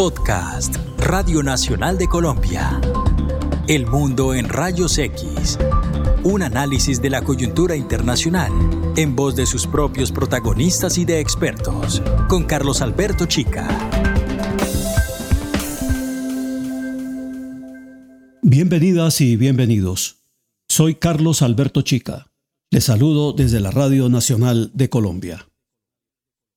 Podcast Radio Nacional de Colombia. El mundo en rayos X. Un análisis de la coyuntura internacional en voz de sus propios protagonistas y de expertos. Con Carlos Alberto Chica. Bienvenidas y bienvenidos. Soy Carlos Alberto Chica. Les saludo desde la Radio Nacional de Colombia.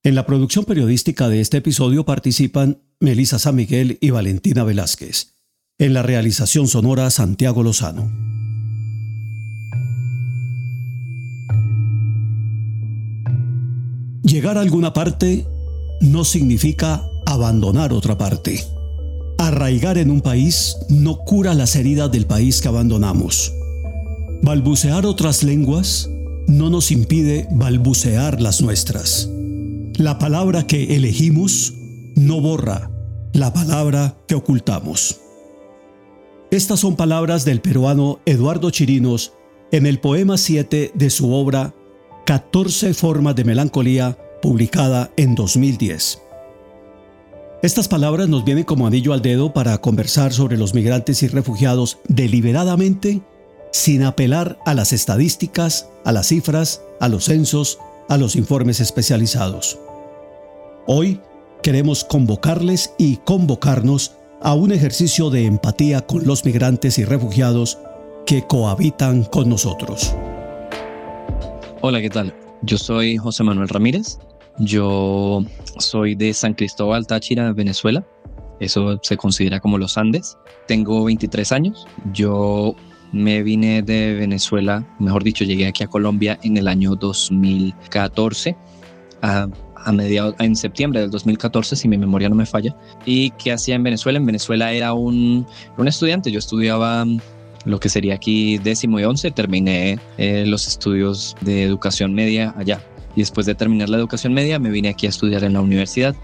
En la producción periodística de este episodio participan Melisa San Miguel y Valentina Velázquez. En la realización sonora Santiago Lozano. Llegar a alguna parte no significa abandonar otra parte. Arraigar en un país no cura las heridas del país que abandonamos. Balbucear otras lenguas no nos impide balbucear las nuestras. La palabra que elegimos no borra la palabra que ocultamos. Estas son palabras del peruano Eduardo Chirinos en el poema 7 de su obra 14 formas de melancolía, publicada en 2010. Estas palabras nos vienen como anillo al dedo para conversar sobre los migrantes y refugiados deliberadamente, sin apelar a las estadísticas, a las cifras, a los censos, a los informes especializados. Hoy queremos convocarles y convocarnos a un ejercicio de empatía con los migrantes y refugiados que cohabitan con nosotros. Hola, ¿qué tal? Yo soy José Manuel Ramírez. Yo soy de San Cristóbal, Táchira, Venezuela. Eso se considera como los Andes. Tengo 23 años. Yo me vine de Venezuela, mejor dicho, llegué aquí a Colombia en el año 2014. A a mediados, en septiembre del 2014, si mi memoria no me falla. ¿Y qué hacía en Venezuela? En Venezuela era un, un estudiante, yo estudiaba lo que sería aquí décimo y once, terminé eh, los estudios de educación media allá. Y después de terminar la educación media me vine aquí a estudiar en la universidad.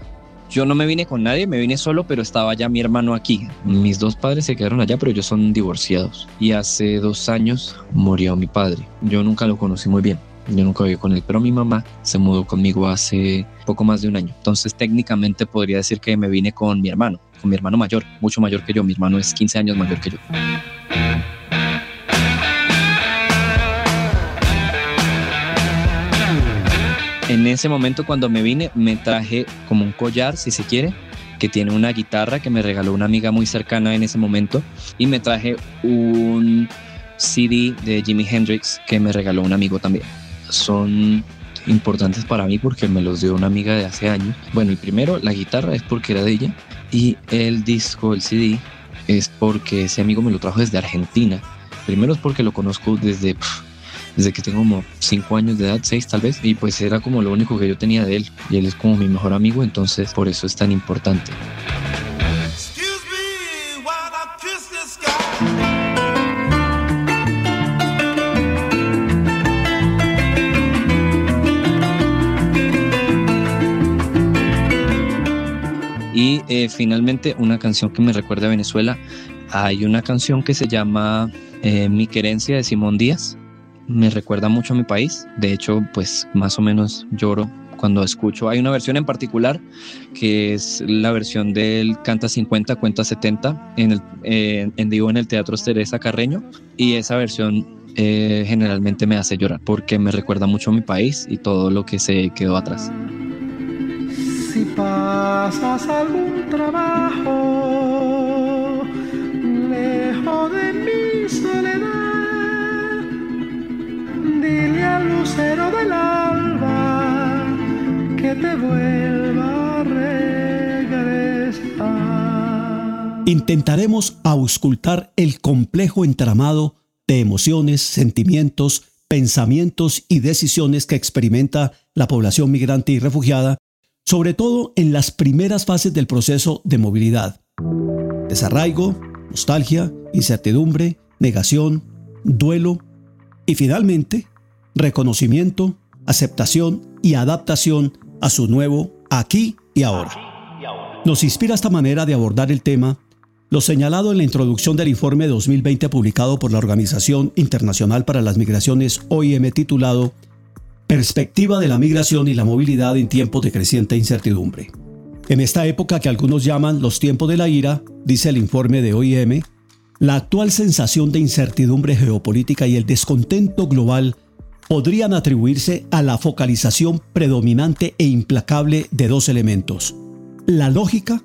Yo no me vine con nadie, me vine solo, pero estaba ya mi hermano aquí. Mis dos padres se quedaron allá, pero ellos son divorciados. Y hace dos años murió mi padre. Yo nunca lo conocí muy bien. Yo nunca viví con él, pero mi mamá se mudó conmigo hace poco más de un año. Entonces técnicamente podría decir que me vine con mi hermano, con mi hermano mayor, mucho mayor que yo. Mi hermano es 15 años mayor que yo. En ese momento cuando me vine me traje como un collar, si se quiere, que tiene una guitarra que me regaló una amiga muy cercana en ese momento y me traje un CD de Jimi Hendrix que me regaló un amigo también son importantes para mí porque me los dio una amiga de hace años. Bueno, el primero, la guitarra es porque era de ella y el disco, el CD, es porque ese amigo me lo trajo desde Argentina. Primero es porque lo conozco desde, desde que tengo como 5 años de edad, 6 tal vez, y pues era como lo único que yo tenía de él y él es como mi mejor amigo, entonces por eso es tan importante. Y eh, finalmente una canción que me recuerda a Venezuela. Hay una canción que se llama eh, Mi querencia de Simón Díaz. Me recuerda mucho a mi país. De hecho, pues más o menos lloro cuando escucho. Hay una versión en particular que es la versión del Canta 50, Cuenta 70 en, el, eh, en el Teatro Teresa Carreño. Y esa versión generalmente me hace llorar porque me recuerda mucho a mi país y todo lo que se quedó atrás si pasas algún trabajo lejos de mi soledad, dile al lucero del alba que te vuelva a regresar. Intentaremos auscultar el complejo entramado de emociones, sentimientos, pensamientos y decisiones que experimenta la población migrante y refugiada sobre todo en las primeras fases del proceso de movilidad. Desarraigo, nostalgia, incertidumbre, negación, duelo y finalmente reconocimiento, aceptación y adaptación a su nuevo aquí y ahora. Nos inspira esta manera de abordar el tema lo señalado en la introducción del informe 2020 publicado por la Organización Internacional para las Migraciones OIM titulado Perspectiva de la migración y la movilidad en tiempos de creciente incertidumbre. En esta época que algunos llaman los tiempos de la ira, dice el informe de OIM, la actual sensación de incertidumbre geopolítica y el descontento global podrían atribuirse a la focalización predominante e implacable de dos elementos, la lógica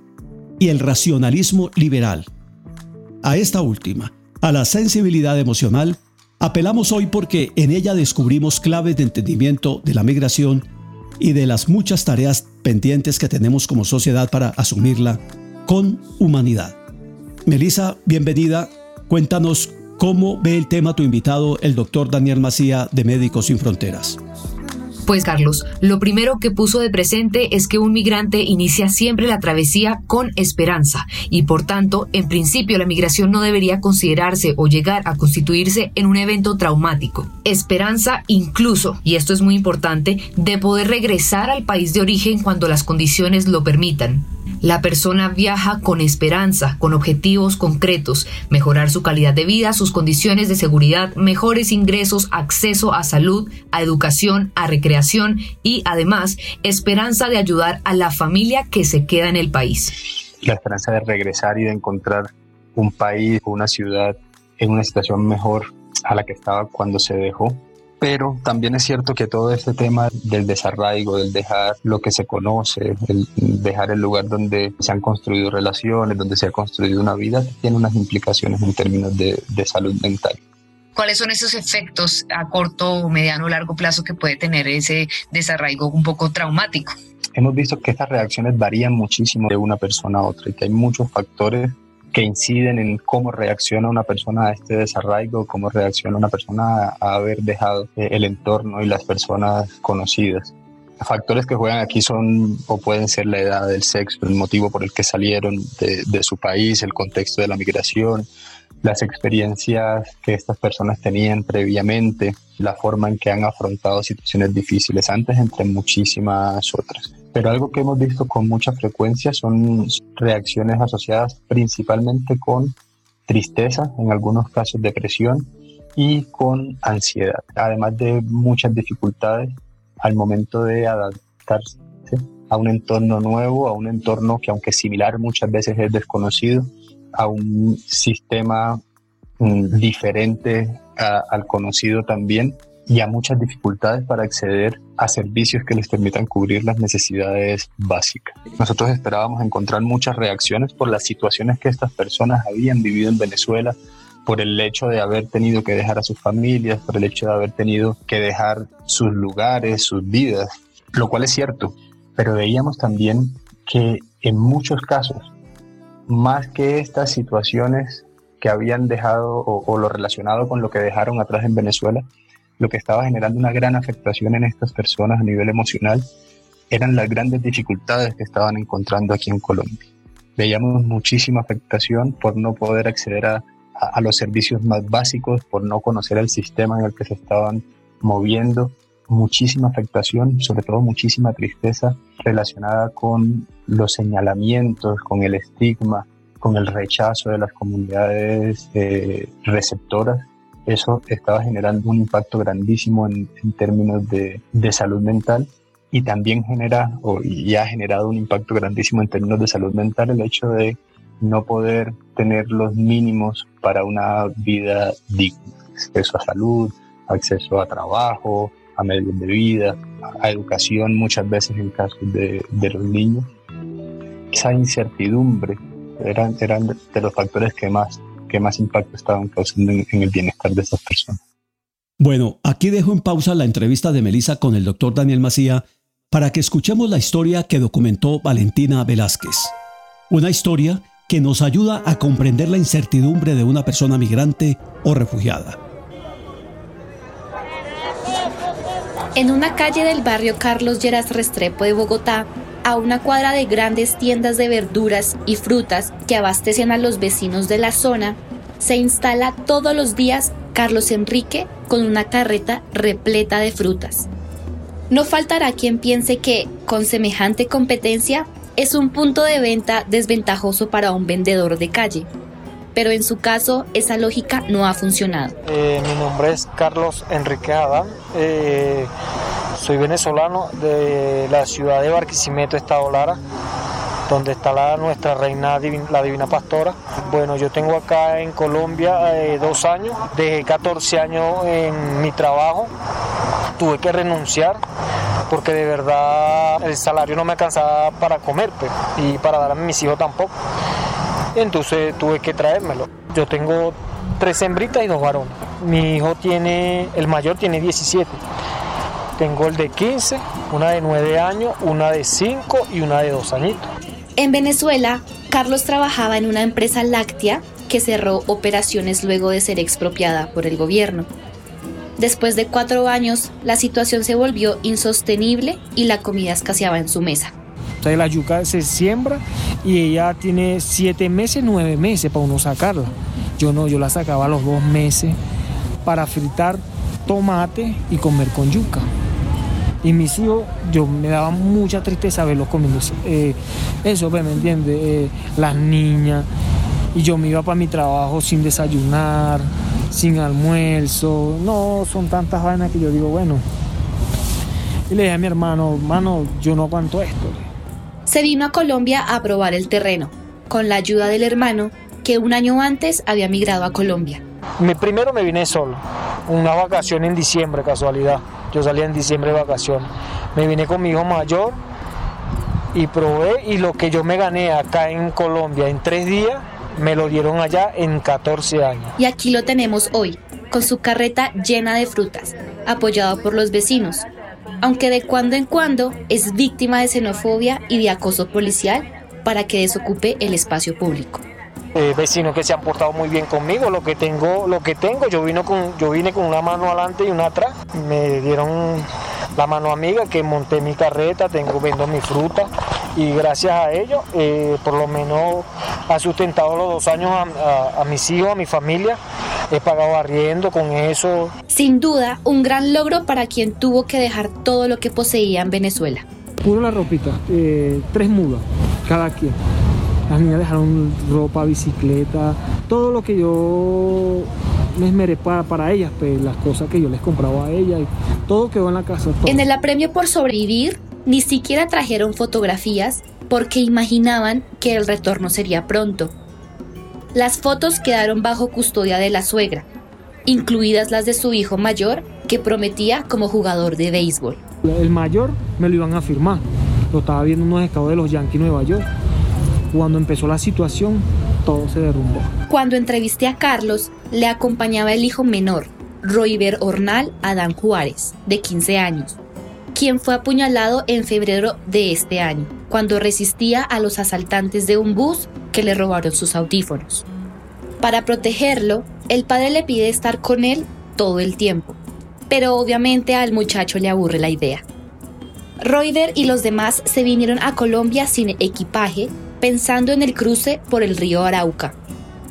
y el racionalismo liberal. A esta última, a la sensibilidad emocional, apelamos hoy porque en ella descubrimos claves de entendimiento de la migración y de las muchas tareas pendientes que tenemos como sociedad para asumirla con humanidad. Melissa, bienvenida. Cuéntanos cómo ve el tema tu invitado, el doctor Daniel Macía de Médicos Sin Fronteras. Pues Carlos, lo primero que puso de presente es que un migrante inicia siempre la travesía con esperanza y por tanto, en principio la migración no debería considerarse o llegar a constituirse en un evento traumático. Esperanza incluso, y esto es muy importante, de poder regresar al país de origen cuando las condiciones lo permitan. La persona viaja con esperanza, con objetivos concretos, mejorar su calidad de vida, sus condiciones de seguridad, mejores ingresos, acceso a salud, a educación, a recreación y además esperanza de ayudar a la familia que se queda en el país. La esperanza de regresar y de encontrar un país una ciudad en una situación mejor a la que estaba cuando se dejó pero también es cierto que todo este tema del desarraigo, del dejar lo que se conoce, el dejar el lugar donde se han construido relaciones, donde se ha construido una vida, tiene unas implicaciones en términos de, salud mental. ¿Cuáles son esos efectos a corto, mediano o largo plazo que puede tener ese desarraigo un poco traumático? Hemos visto que estas reacciones varían muchísimo de una persona a otra y que hay muchos factores que inciden en cómo reacciona una persona a este desarraigo, cómo reacciona una persona a haber dejado eh, el entorno y las personas conocidas. Factores que juegan aquí son o pueden ser la edad, el sexo, el motivo por el que salieron de, de su país, el contexto de la migración, las experiencias que estas personas tenían previamente, la forma en que han afrontado situaciones difíciles antes, entre muchísimas otras. Pero algo que hemos visto con mucha frecuencia son reacciones asociadas principalmente con tristeza, en algunos casos depresión y con ansiedad, además de muchas dificultades al momento de adaptarse a un entorno nuevo, a un entorno que aunque similar muchas veces es desconocido, a un sistema mm, diferente al conocido también y a muchas dificultades para acceder a servicios que les permitan cubrir las necesidades básicas. Nosotros esperábamos encontrar muchas reacciones por las situaciones que estas personas habían vivido en Venezuela, por el hecho de haber tenido que dejar a sus familias, por el hecho de haber tenido que dejar sus lugares, sus vidas, lo cual es cierto, pero veíamos también que en muchos casos, más que estas situaciones que habían dejado o, lo relacionado con lo que dejaron atrás en Venezuela, lo que estaba generando una gran afectación en estas personas a nivel emocional eran las grandes dificultades que estaban encontrando aquí en Colombia. Veíamos muchísima afectación por no poder acceder a, los servicios más básicos, por no conocer el sistema en el que se estaban moviendo, muchísima afectación, sobre todo muchísima tristeza relacionada con los señalamientos, con el estigma, con el rechazo de las comunidades eh, receptoras eso estaba generando un impacto grandísimo en, términos de, salud mental y también genera o ya ha generado un impacto grandísimo en términos de salud mental el hecho de no poder tener los mínimos para una vida digna, acceso a salud, acceso a trabajo, a medios de vida, a educación muchas veces en casos de, de los niños. Esa incertidumbre eran, eran de los factores que más que más impacto estaban causando en, el bienestar de estas personas. Bueno, aquí dejo en pausa la entrevista de Melissa con el doctor Daniel Macía para que escuchemos la historia que documentó Valentina Velázquez. Una historia que nos ayuda a comprender la incertidumbre de una persona migrante o refugiada. En una calle del barrio Carlos Lleras Restrepo de Bogotá, a una cuadra de grandes tiendas de verduras y frutas que abastecen a los vecinos de la zona, se instala todos los días Carlos Enrique con una carreta repleta de frutas. No faltará quien piense que, con semejante competencia, es un punto de venta desventajoso para un vendedor de calle. Pero en su caso, esa lógica no ha funcionado. Eh, mi nombre es Carlos Enrique Adán. Eh, soy venezolano de la ciudad de Barquisimeto, Estado Lara. Donde está la, nuestra reina, la divina pastora. Bueno, yo tengo acá en Colombia eh, dos años, dejé 14 años en mi trabajo, tuve que renunciar porque de verdad el salario no me alcanzaba para comer pues, y para dar a mis hijos tampoco. Entonces tuve que traérmelo. Yo tengo tres hembritas y dos varones. Mi hijo tiene, el mayor tiene 17. Tengo el de 15, una de 9 años, una de 5 y una de 2 añitos. En Venezuela, Carlos trabajaba en una empresa láctea que cerró operaciones luego de ser expropiada por el gobierno. Después de cuatro años, la situación se volvió insostenible y la comida escaseaba en su mesa. Entonces la yuca se siembra y ella tiene siete meses, nueve meses para uno sacarla. Yo no, yo la sacaba a los dos meses para fritar tomate y comer con yuca. Y mis hijos, yo me daba mucha tristeza verlos comiendo eh, eso, pues, ¿me entiendes? Eh, las niñas. Y yo me iba para mi trabajo sin desayunar, sin almuerzo. No, son tantas vainas que yo digo, bueno. Y le dije a mi hermano, hermano, yo no aguanto esto. Se vino a Colombia a probar el terreno, con la ayuda del hermano, que un año antes había migrado a Colombia. Mi primero me vine solo, una vacación en diciembre, casualidad. Yo salí en diciembre de vacaciones. Me vine con mi hijo mayor y probé y lo que yo me gané acá en Colombia en tres días, me lo dieron allá en 14 años. Y aquí lo tenemos hoy, con su carreta llena de frutas, apoyado por los vecinos, aunque de cuando en cuando es víctima de xenofobia y de acoso policial para que desocupe el espacio público. Eh, vecinos que se han portado muy bien conmigo, lo que tengo, lo que tengo, yo vine con, yo vine con una mano adelante y una atrás, me dieron la mano amiga que monté mi carreta, tengo vendo mi fruta y gracias a ello eh, por lo menos ha sustentado los dos años a, a, mis hijos, a mi familia, he pagado arriendo con eso. Sin duda, un gran logro para quien tuvo que dejar todo lo que poseía en Venezuela. Puro la ropita, eh, tres mudas, cada quien. Las niñas dejaron ropa, bicicleta, todo lo que yo me esmeré para, para ellas, pues, las cosas que yo les compraba a ellas, todo quedó en la casa. En el apremio por sobrevivir, ni siquiera trajeron fotografías porque imaginaban que el retorno sería pronto. Las fotos quedaron bajo custodia de la suegra, incluidas las de su hijo mayor, que prometía como jugador de béisbol. El mayor me lo iban a firmar, lo estaba viendo unos escados de los Yankees Nueva York. Cuando empezó la situación, todo se derrumbó. Cuando entrevisté a Carlos, le acompañaba el hijo menor, Roiber Ornal Adán Juárez, de 15 años, quien fue apuñalado en febrero de este año, cuando resistía a los asaltantes de un bus que le robaron sus audífonos. Para protegerlo, el padre le pide estar con él todo el tiempo, pero obviamente al muchacho le aburre la idea. Roider y los demás se vinieron a Colombia sin equipaje, pensando en el cruce por el río Arauca,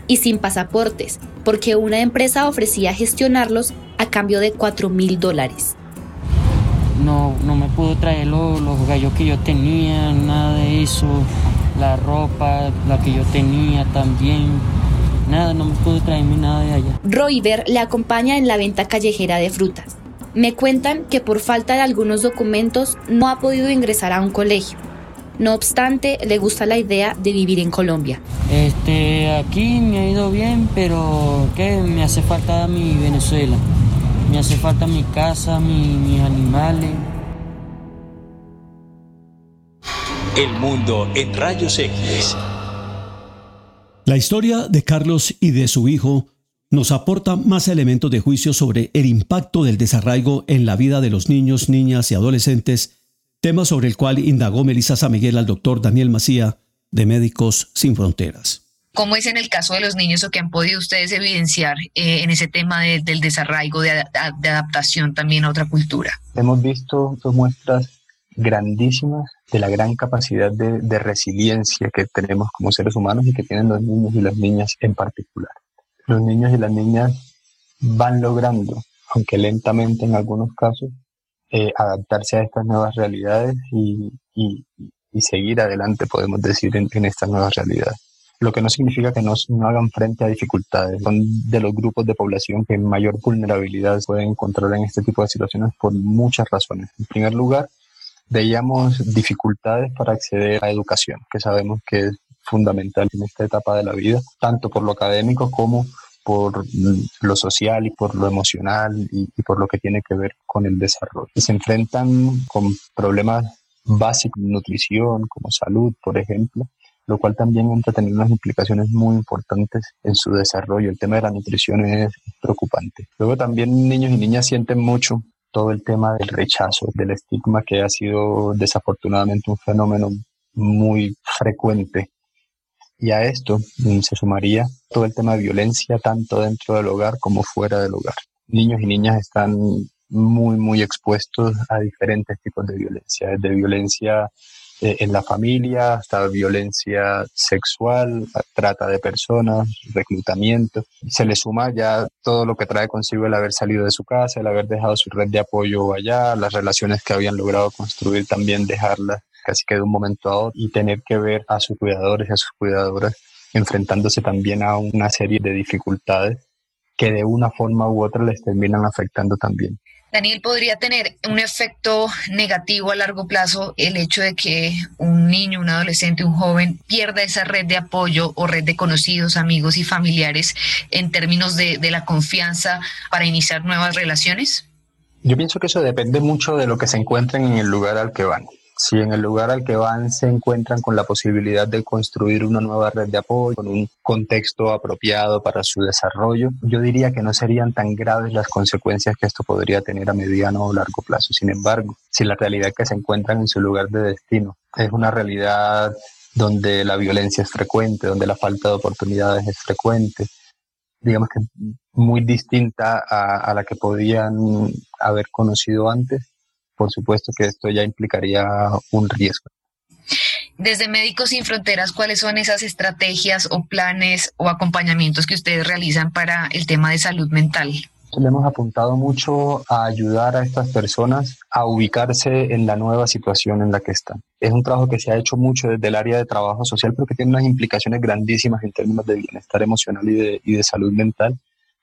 y sin pasaportes, porque una empresa ofrecía gestionarlos a cambio de 4 mil dólares. No, no me pudo traer los, los gallos que yo tenía, nada de eso, la ropa, la que yo tenía también. Nada, no me pudo traerme nada de allá. Roiber le acompaña en la venta callejera de frutas. Me cuentan que por falta de algunos documentos no ha podido ingresar a un colegio. No obstante, le gusta la idea de vivir en Colombia. Este, aquí me ha ido bien, pero ¿qué? Me hace falta mi Venezuela. Me hace falta mi casa, mi, mis animales. El mundo en rayos X. La historia de Carlos y de su hijo nos aporta más elementos de juicio sobre el impacto del desarraigo en la vida de los niños, niñas y adolescentes, tema sobre el cual indagó Melissa San Miguel al doctor Daniel Macía de Médicos Sin Fronteras. ¿Cómo es en el caso de los niños o que han podido ustedes evidenciar eh, en ese tema de, del desarraigo, de, de, adaptación también a otra cultura? Hemos visto dos muestras grandísimas de la gran capacidad de, de resiliencia que tenemos como seres humanos y que tienen los niños y las niñas en particular. Los niños y las niñas van logrando, aunque lentamente en algunos casos, eh, adaptarse a estas nuevas realidades y, y, seguir adelante, podemos decir, en, estas nuevas realidades lo que no significa que no, no, hagan frente a dificultades. Son de los grupos de población que mayor vulnerabilidad pueden encontrar en este tipo de situaciones por muchas razones. En primer lugar, veíamos dificultades para acceder a educación, que sabemos que es fundamental en esta etapa de la vida, tanto por lo académico como por lo social y por lo emocional y, por lo que tiene que ver con el desarrollo. se enfrentan con problemas básicos, nutrición, como salud, por ejemplo, lo cual también entra a tener unas implicaciones muy importantes en su desarrollo. El tema de la nutrición es preocupante. Luego también niños y niñas sienten mucho todo el tema del rechazo, del estigma que ha sido desafortunadamente un fenómeno muy frecuente. Y a esto mm, se sumaría todo el tema de violencia tanto dentro del hogar como fuera del hogar. Niños y niñas están muy, muy expuestos a diferentes tipos de violencia, desde violencia en la familia, hasta violencia sexual, trata de personas, reclutamiento. Se le suma ya todo lo que trae consigo el haber salido de su casa, el haber dejado su red de apoyo allá, las relaciones que habían logrado construir también dejarlas casi que de un momento a otro y tener que ver a sus cuidadores y a sus cuidadoras enfrentándose también a una serie de dificultades que de una forma u otra les terminan afectando también. Daniel, ¿podría tener un efecto negativo a largo plazo el hecho de que un niño, un adolescente, un joven pierda esa red de apoyo o red de conocidos, amigos y familiares en términos de, de la confianza para iniciar nuevas relaciones? Yo pienso que eso depende mucho de lo que se encuentren en el lugar al que van. Si en el lugar al que van se encuentran con la posibilidad de construir una nueva red de apoyo, con un contexto apropiado para su desarrollo, yo diría que no serían tan graves las consecuencias que esto podría tener a mediano o largo plazo. Sin embargo, si la realidad que se encuentran en su lugar de destino es una realidad donde la violencia es frecuente, donde la falta de oportunidades es frecuente, digamos que muy distinta a, a la que podían haber conocido antes, por supuesto que esto ya implicaría un riesgo. Desde Médicos Sin Fronteras, ¿cuáles son esas estrategias o planes o acompañamientos que ustedes realizan para el tema de salud mental? Le hemos apuntado mucho a ayudar a estas personas a ubicarse en la nueva situación en la que están. Es un trabajo que se ha hecho mucho desde el área de trabajo social, pero que tiene unas implicaciones grandísimas en términos de bienestar emocional y de, y de salud mental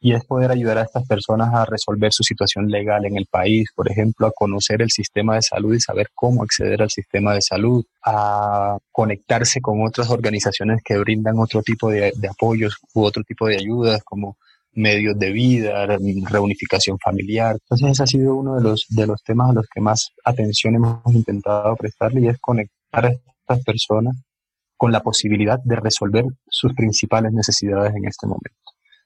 y es poder ayudar a estas personas a resolver su situación legal en el país, por ejemplo, a conocer el sistema de salud y saber cómo acceder al sistema de salud, a conectarse con otras organizaciones que brindan otro tipo de, apoyos u otro tipo de ayudas como medios de vida, reunificación familiar. Entonces ese ha sido uno de los, de los temas a los que más atención hemos intentado prestarle y es conectar a estas personas con la posibilidad de resolver sus principales necesidades en este momento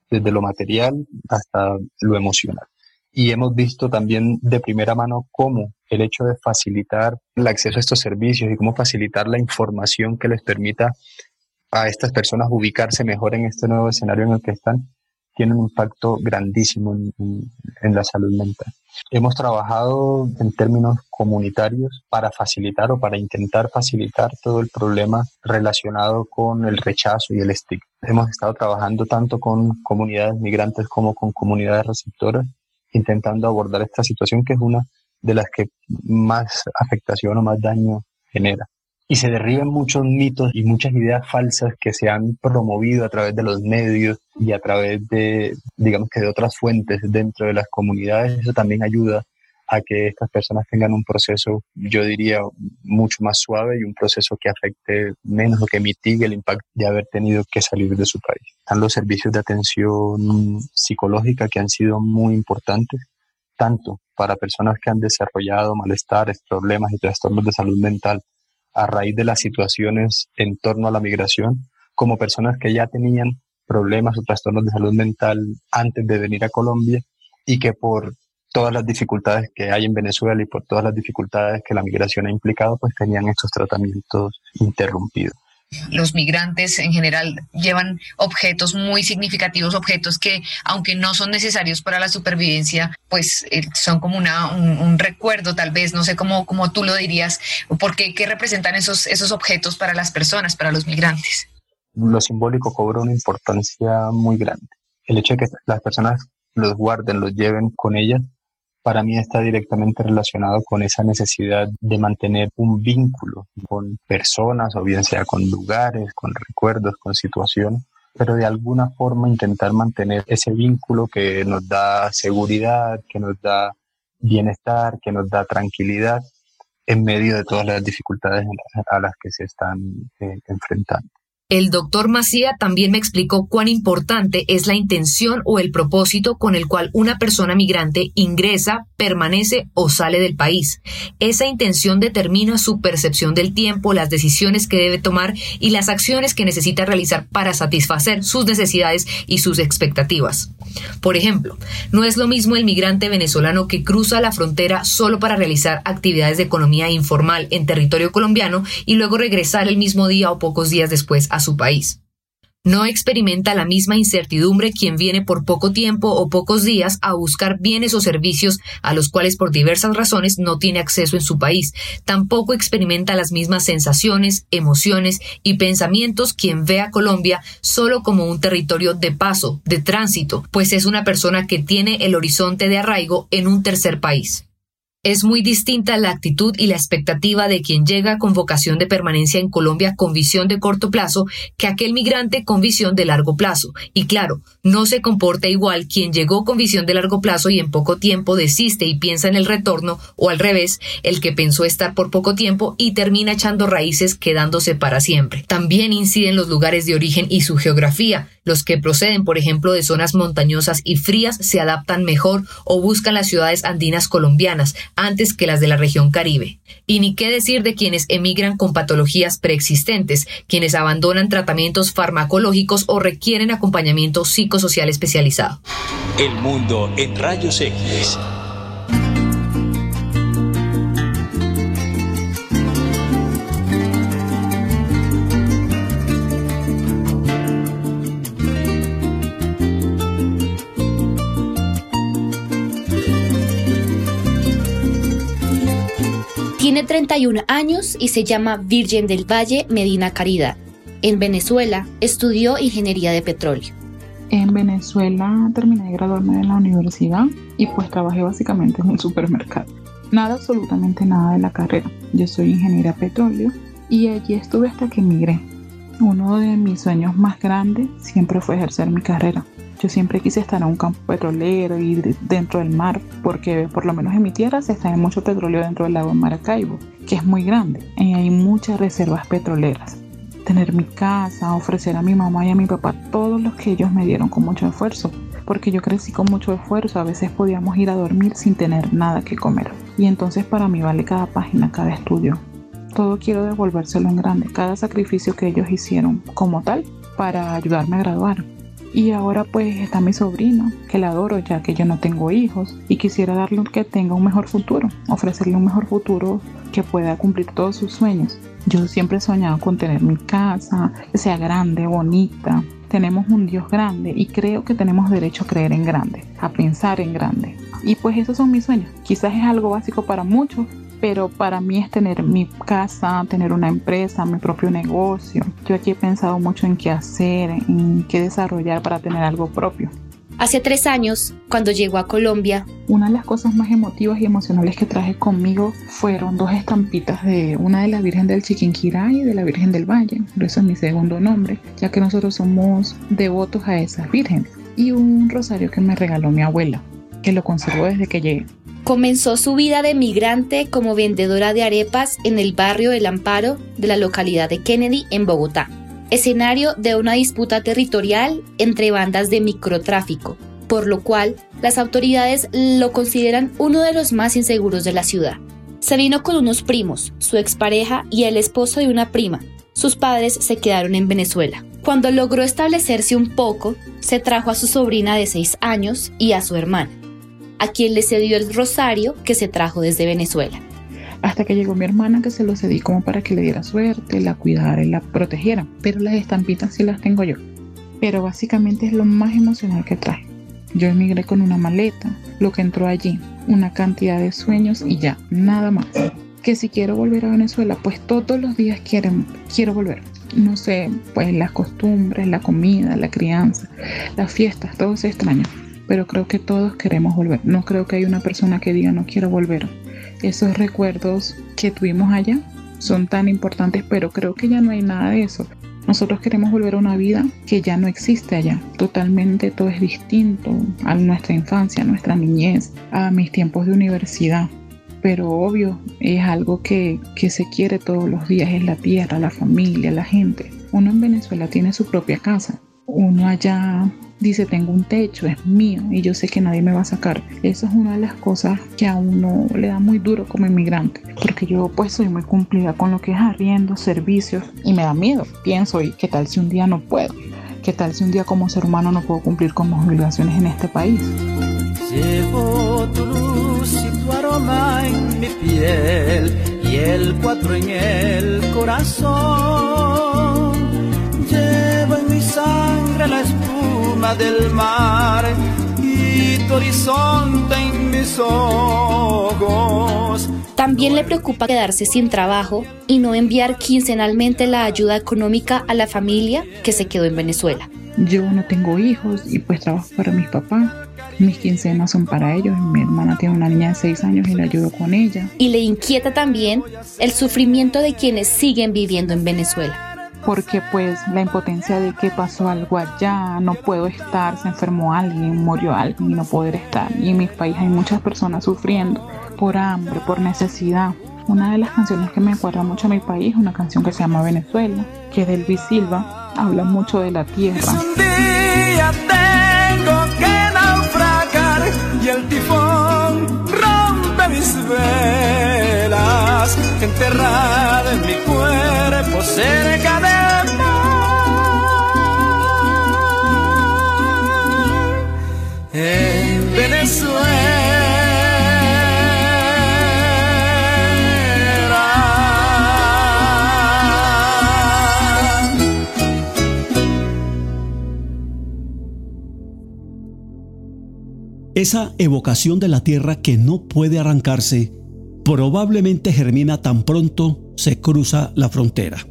desde lo material hasta lo emocional. Y hemos visto también de primera mano cómo el hecho de facilitar el acceso a estos servicios y cómo facilitar la información que les permita a estas personas ubicarse mejor en este nuevo escenario en el que están, tiene un impacto grandísimo en, la salud mental. Hemos trabajado en términos comunitarios para facilitar o para intentar facilitar todo el problema relacionado con el rechazo y el estigma. Hemos estado trabajando tanto con comunidades migrantes como con comunidades receptoras, intentando abordar esta situación que es una de las que más afectación o más daño genera y se derriban muchos mitos y muchas ideas falsas que se han promovido a través de los medios y a través de, digamos que de otras fuentes dentro de las comunidades. Eso también ayuda a que estas personas tengan un proceso, yo diría, mucho más suave y un proceso que afecte menos o que mitigue el impacto de haber tenido que salir de su país. Están los servicios de atención psicológica que han sido muy importantes, tanto para personas que han desarrollado malestares, problemas y trastornos de salud mental, a raíz de las situaciones en torno a la migración, como personas que ya tenían problemas o trastornos de salud mental antes de venir a Colombia y que por todas las dificultades que hay en Venezuela y por todas las dificultades que la migración ha implicado, pues tenían estos tratamientos interrumpidos los migrantes en general llevan objetos muy significativos, objetos que aunque no son necesarios para la supervivencia, pues eh, son como una, un, recuerdo tal vez, no sé cómo, cómo tú lo dirías, porque qué representan esos, esos objetos para las personas, para los migrantes. Lo simbólico cobra una importancia muy grande. El hecho de que las personas los guarden, los lleven con ellas, para mí está directamente relacionado con esa necesidad de mantener un vínculo con personas o bien sea con lugares, con recuerdos, con situaciones, pero de alguna forma intentar mantener ese vínculo que nos da seguridad, que nos da bienestar, que nos da tranquilidad, en medio de todas las dificultades a las que se están eh, enfrentando. El doctor Macía también me explicó cuán importante es la intención o el propósito con el cual una persona migrante ingresa, permanece o sale del país. Esa intención determina su percepción del tiempo, las decisiones que debe tomar y las acciones que necesita realizar para satisfacer sus necesidades y sus expectativas. Por ejemplo, no es lo mismo el migrante venezolano que cruza la frontera solo para realizar actividades de economía informal en territorio colombiano y luego regresar el mismo día o pocos días después su país. No experimenta la misma incertidumbre quien viene por poco tiempo o pocos días a buscar bienes o servicios a los cuales por diversas razones no tiene acceso en su país. Tampoco experimenta las mismas sensaciones, emociones y pensamientos quien ve a Colombia solo como un territorio de paso, de tránsito, pues es una persona que tiene el horizonte de arraigo en un tercer país. Es muy distinta la actitud y la expectativa de quien llega con vocación de permanencia en Colombia con visión de corto plazo que aquel migrante con visión de largo plazo. Y claro, no se comporta igual quien llegó con visión de largo plazo y en poco tiempo desiste y piensa en el retorno, o al revés, el que pensó estar por poco tiempo y termina echando raíces quedándose para siempre. También inciden los lugares de origen y su geografía. Los que proceden, por ejemplo, de zonas montañosas y frías se adaptan mejor o buscan las ciudades andinas colombianas antes que las de la región caribe. Y ni qué decir de quienes emigran con patologías preexistentes, quienes abandonan tratamientos farmacológicos o requieren acompañamiento psicosocial especializado. El mundo en rayos X. 31 años y se llama Virgen del Valle Medina Caridad. En Venezuela estudió ingeniería de petróleo. En Venezuela terminé de graduarme de la universidad y pues trabajé básicamente en un supermercado. Nada, absolutamente nada de la carrera. Yo soy ingeniera petróleo y allí estuve hasta que emigré. Uno de mis sueños más grandes siempre fue ejercer mi carrera. Yo siempre quise estar en un campo petrolero y dentro del mar, porque por lo menos en mi tierra se extrae mucho petróleo dentro del lago Maracaibo, que es muy grande y hay muchas reservas petroleras. Tener mi casa, ofrecer a mi mamá y a mi papá todos los que ellos me dieron con mucho esfuerzo, porque yo crecí con mucho esfuerzo, a veces podíamos ir a dormir sin tener nada que comer. Y entonces para mí vale cada página, cada estudio. Todo quiero devolvérselo en grande, cada sacrificio que ellos hicieron como tal para ayudarme a graduar. Y ahora pues está mi sobrino, que la adoro ya que yo no tengo hijos y quisiera darle que tenga un mejor futuro, ofrecerle un mejor futuro que pueda cumplir todos sus sueños. Yo siempre he soñado con tener mi casa, que sea grande, bonita. Tenemos un Dios grande y creo que tenemos derecho a creer en grande, a pensar en grande. Y pues esos son mis sueños. Quizás es algo básico para muchos, pero para mí es tener mi casa, tener una empresa, mi propio negocio. Yo aquí he pensado mucho en qué hacer, en qué desarrollar para tener algo propio. Hace tres años, cuando llegó a Colombia, una de las cosas más emotivas y emocionales que traje conmigo fueron dos estampitas de una de la Virgen del Chiquinquirá y de la Virgen del Valle, por eso es mi segundo nombre, ya que nosotros somos devotos a esas vírgenes, y un rosario que me regaló mi abuela, que lo conservo desde que llegué. Comenzó su vida de migrante como vendedora de arepas en el barrio El Amparo de la localidad de Kennedy en Bogotá, escenario de una disputa territorial entre bandas de microtráfico, por lo cual las autoridades lo consideran uno de los más inseguros de la ciudad. Se vino con unos primos, su expareja y el esposo de una prima. Sus padres se quedaron en Venezuela. Cuando logró establecerse un poco, se trajo a su sobrina de 6 años y a su hermana a quien le cedió el rosario que se trajo desde Venezuela. Hasta que llegó mi hermana que se lo cedí como para que le diera suerte, la cuidara y la protegiera. Pero las estampitas sí las tengo yo. Pero básicamente es lo más emocional que traje. Yo emigré con una maleta, lo que entró allí, una cantidad de sueños y ya, nada más. Que si quiero volver a Venezuela, pues todos los días quieren, quiero volver. No sé, pues las costumbres, la comida, la crianza, las fiestas, todo se extraña pero creo que todos queremos volver. No creo que haya una persona que diga no quiero volver. Esos recuerdos que tuvimos allá son tan importantes, pero creo que ya no hay nada de eso. Nosotros queremos volver a una vida que ya no existe allá. Totalmente todo es distinto a nuestra infancia, a nuestra niñez, a mis tiempos de universidad. pero obvio, es algo que, que se quiere todos los días, es la tierra, la familia, la gente. Uno en Venezuela tiene su propia casa, uno allá dice tengo un techo, es mío y yo sé que nadie me va a sacar. Eso es una de las cosas que a uno le da muy duro como inmigrante, porque yo pues soy muy cumplida con lo que es arriendo, servicios y me da miedo. Pienso, ¿y qué tal si un día no puedo? ¿Qué tal si un día como ser humano no puedo cumplir con mis obligaciones en este país? Llevo tu luz y tu aroma en mi piel y el cuatro en el corazón. Del mar y tu horizonte en mis ojos. También le preocupa quedarse sin trabajo y no enviar quincenalmente la ayuda económica a la familia que se quedó en Venezuela. Yo no tengo hijos y pues trabajo para mis papás. Mis quincenas son para ellos. Mi hermana tiene una niña de 6 años y la ayudo con ella. Y le inquieta también el sufrimiento de quienes siguen viviendo en Venezuela. Porque pues la impotencia de que pasó algo allá, no puedo estar, se enfermó alguien, murió alguien y no poder estar. Y en mi país hay muchas personas sufriendo por hambre, por necesidad. Una de las canciones que me acuerda mucho a mi país una canción que se llama Venezuela, que es del Luis Silva, habla mucho de la tierra. Velas, enterrada en mi cuerpo cerca del mar. En Venezuela. Esa evocación de la tierra que no puede arrancarse probablemente germina tan pronto se cruza la frontera.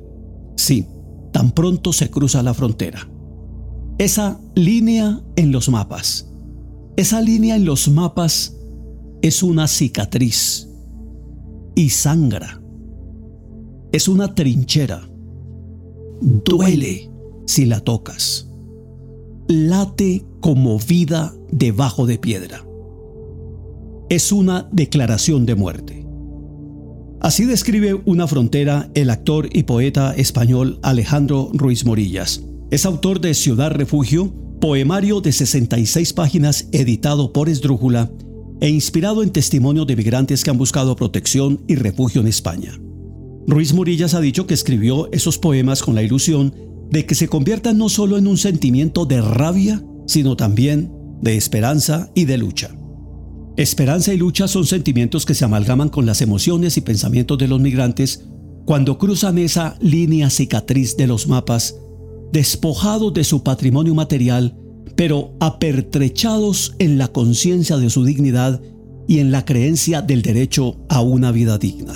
Sí, tan pronto se cruza la frontera. Esa línea en los mapas. Esa línea en los mapas es una cicatriz y sangra. Es una trinchera. Duele si la tocas. Late como vida debajo de piedra. Es una declaración de muerte. Así describe una frontera el actor y poeta español Alejandro Ruiz Morillas. Es autor de Ciudad Refugio, poemario de 66 páginas editado por Esdrújula e inspirado en testimonios de migrantes que han buscado protección y refugio en España. Ruiz Morillas ha dicho que escribió esos poemas con la ilusión de que se conviertan no solo en un sentimiento de rabia, sino también de esperanza y de lucha. Esperanza y lucha son sentimientos que se amalgaman con las emociones y pensamientos de los migrantes cuando cruzan esa línea cicatriz de los mapas, despojados de su patrimonio material, pero apertrechados en la conciencia de su dignidad y en la creencia del derecho a una vida digna.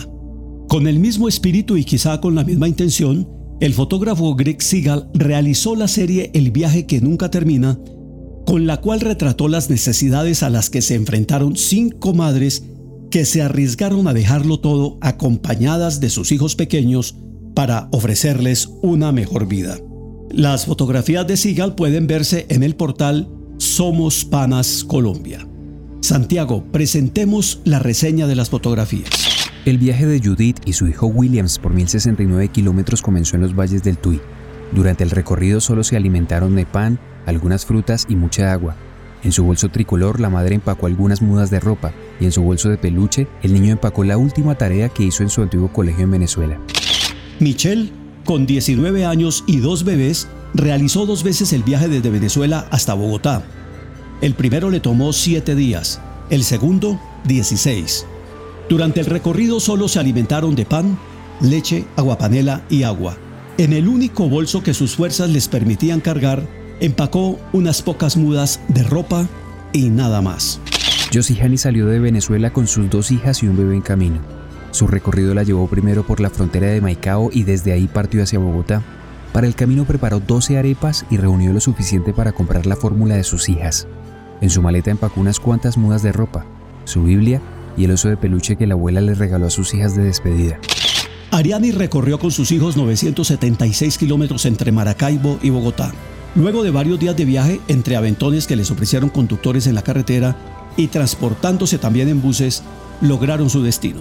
Con el mismo espíritu y quizá con la misma intención, el fotógrafo Greg Seagal realizó la serie El viaje que nunca termina, con la cual retrató las necesidades a las que se enfrentaron cinco madres que se arriesgaron a dejarlo todo acompañadas de sus hijos pequeños para ofrecerles una mejor vida. Las fotografías de Seagal pueden verse en el portal Somos Panas Colombia. Santiago, presentemos la reseña de las fotografías. El viaje de Judith y su hijo Williams por 1069 kilómetros comenzó en los valles del Tuy. Durante el recorrido solo se alimentaron de pan, algunas frutas y mucha agua. En su bolso tricolor la madre empacó algunas mudas de ropa y en su bolso de peluche el niño empacó la última tarea que hizo en su antiguo colegio en Venezuela. Michelle, con 19 años y dos bebés, realizó dos veces el viaje desde Venezuela hasta Bogotá. El primero le tomó 7 días, el segundo 16. Durante el recorrido solo se alimentaron de pan, leche, aguapanela y agua. En el único bolso que sus fuerzas les permitían cargar, empacó unas pocas mudas de ropa y nada más. Josihani salió de Venezuela con sus dos hijas y un bebé en camino. Su recorrido la llevó primero por la frontera de Maicao y desde ahí partió hacia Bogotá. Para el camino preparó 12 arepas y reunió lo suficiente para comprar la fórmula de sus hijas. En su maleta empacó unas cuantas mudas de ropa, su Biblia y el oso de peluche que la abuela le regaló a sus hijas de despedida. Ariani recorrió con sus hijos 976 kilómetros entre Maracaibo y Bogotá. Luego de varios días de viaje entre aventones que les ofrecieron conductores en la carretera y transportándose también en buses, lograron su destino.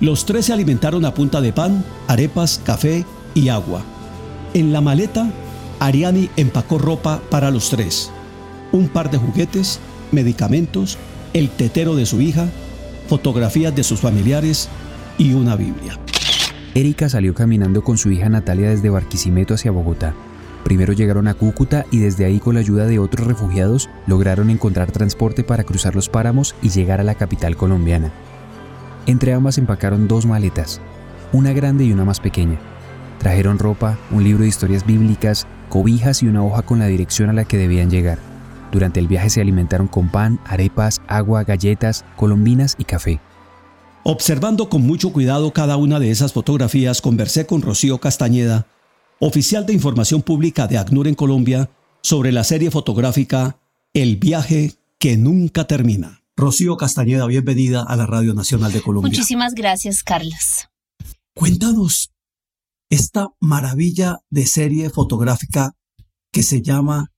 Los tres se alimentaron a punta de pan, arepas, café y agua. En la maleta, Ariani empacó ropa para los tres. Un par de juguetes, medicamentos, el tetero de su hija, fotografías de sus familiares y una Biblia. Erika salió caminando con su hija Natalia desde Barquisimeto hacia Bogotá. Primero llegaron a Cúcuta y desde ahí con la ayuda de otros refugiados lograron encontrar transporte para cruzar los páramos y llegar a la capital colombiana. Entre ambas empacaron dos maletas, una grande y una más pequeña. Trajeron ropa, un libro de historias bíblicas, cobijas y una hoja con la dirección a la que debían llegar. Durante el viaje se alimentaron con pan, arepas, agua, galletas, colombinas y café. Observando con mucho cuidado cada una de esas fotografías, conversé con Rocío Castañeda, oficial de información pública de ACNUR en Colombia, sobre la serie fotográfica El viaje que nunca termina. Rocío Castañeda, bienvenida a la Radio Nacional de Colombia. Muchísimas gracias, Carlos. Cuéntanos esta maravilla de serie fotográfica que se llama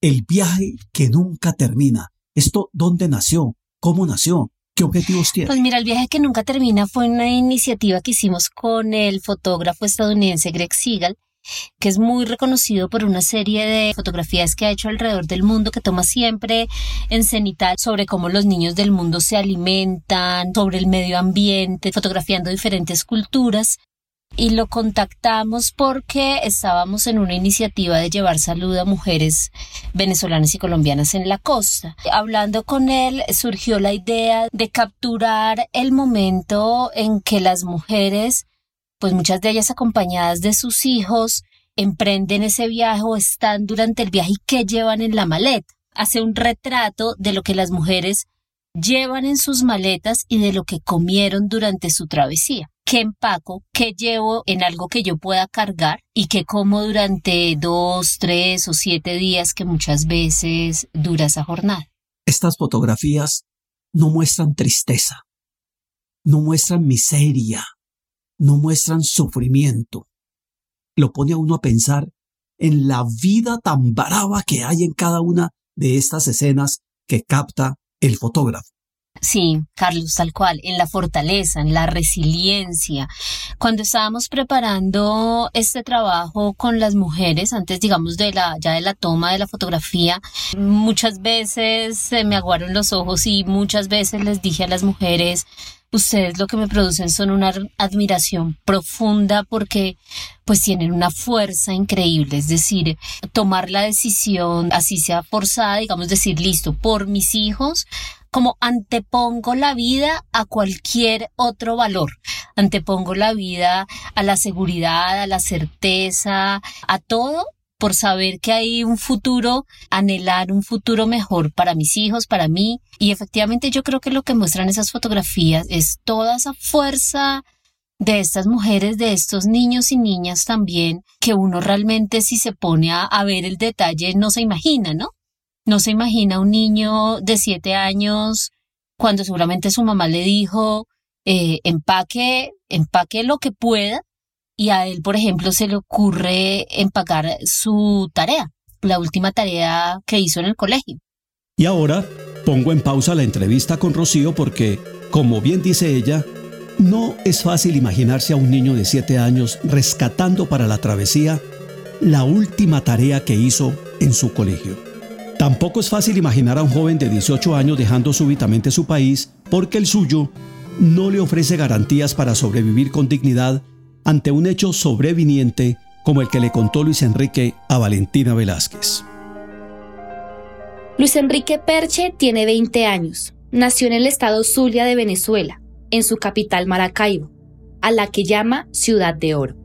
El viaje que nunca termina. ¿Esto dónde nació? ¿Cómo nació? ¿Qué objetivos tiene? Pues mira, el viaje que nunca termina fue una iniciativa que hicimos con el fotógrafo estadounidense Greg Seagal, que es muy reconocido por una serie de fotografías que ha hecho alrededor del mundo, que toma siempre en cenital sobre cómo los niños del mundo se alimentan, sobre el medio ambiente, fotografiando diferentes culturas y lo contactamos porque estábamos en una iniciativa de llevar salud a mujeres venezolanas y colombianas en la costa. Hablando con él surgió la idea de capturar el momento en que las mujeres, pues muchas de ellas acompañadas de sus hijos, emprenden ese viaje o están durante el viaje y qué llevan en la maleta. Hace un retrato de lo que las mujeres llevan en sus maletas y de lo que comieron durante su travesía qué empaco, qué llevo en algo que yo pueda cargar y qué como durante dos, tres o siete días que muchas veces dura esa jornada. Estas fotografías no muestran tristeza, no muestran miseria, no muestran sufrimiento. Lo pone a uno a pensar en la vida tan brava que hay en cada una de estas escenas que capta el fotógrafo. Sí, Carlos, tal cual, en la fortaleza, en la resiliencia. Cuando estábamos preparando este trabajo con las mujeres, antes digamos de la, ya de la toma de la fotografía, muchas veces se me aguaron los ojos y muchas veces les dije a las mujeres, ustedes lo que me producen son una admiración profunda porque pues tienen una fuerza increíble, es decir, tomar la decisión, así sea forzada, digamos decir, listo, por mis hijos, como antepongo la vida a cualquier otro valor. Antepongo la vida a la seguridad, a la certeza, a todo por saber que hay un futuro, anhelar un futuro mejor para mis hijos, para mí. Y efectivamente yo creo que lo que muestran esas fotografías es toda esa fuerza de estas mujeres, de estos niños y niñas también, que uno realmente si se pone a, ver el detalle no se imagina, ¿no? No se imagina un niño de siete años cuando seguramente su mamá le dijo, eh, empaque, empaque lo que pueda y a él, por ejemplo, se le ocurre empacar su tarea, la última tarea que hizo en el colegio. Y ahora pongo en pausa la entrevista con Rocío porque, como bien dice ella, no es fácil imaginarse a un niño de siete años rescatando para la travesía la última tarea que hizo en su colegio. Tampoco es fácil imaginar a un joven de 18 años dejando súbitamente su país porque el suyo no le ofrece garantías para sobrevivir con dignidad ante un hecho sobreviniente como el que le contó Luis Enrique a Valentina Velázquez. Luis Enrique Perche tiene 20 años. Nació en el estado Zulia de Venezuela, en su capital Maracaibo, a la que llama Ciudad de Oro.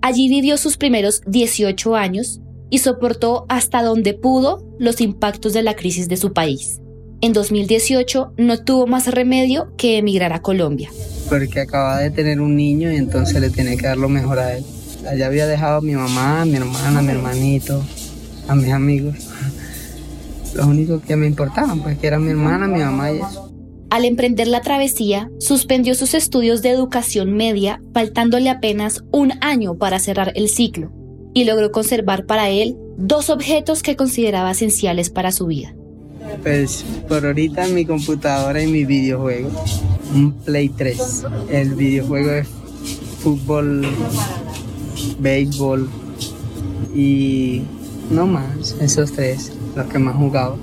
Allí vivió sus primeros 18 años y soportó hasta donde pudo los impactos de la crisis de su país. En 2018 no tuvo más remedio que emigrar a Colombia. Porque acaba de tener un niño y entonces le tiene que dar lo mejor a él. Allá había dejado a mi mamá, a mi hermana, a mi hermanito, a mis amigos. Los únicos que me importaban, pues que eran mi hermana, mi mamá y eso. Al emprender la travesía, suspendió sus estudios de educación media, faltándole apenas un año para cerrar el ciclo y logró conservar para él dos objetos que consideraba esenciales para su vida. Pues por ahorita mi computadora y mi videojuego. un Play 3. El videojuego es fútbol, béisbol y no más, esos tres, los que más jugaba.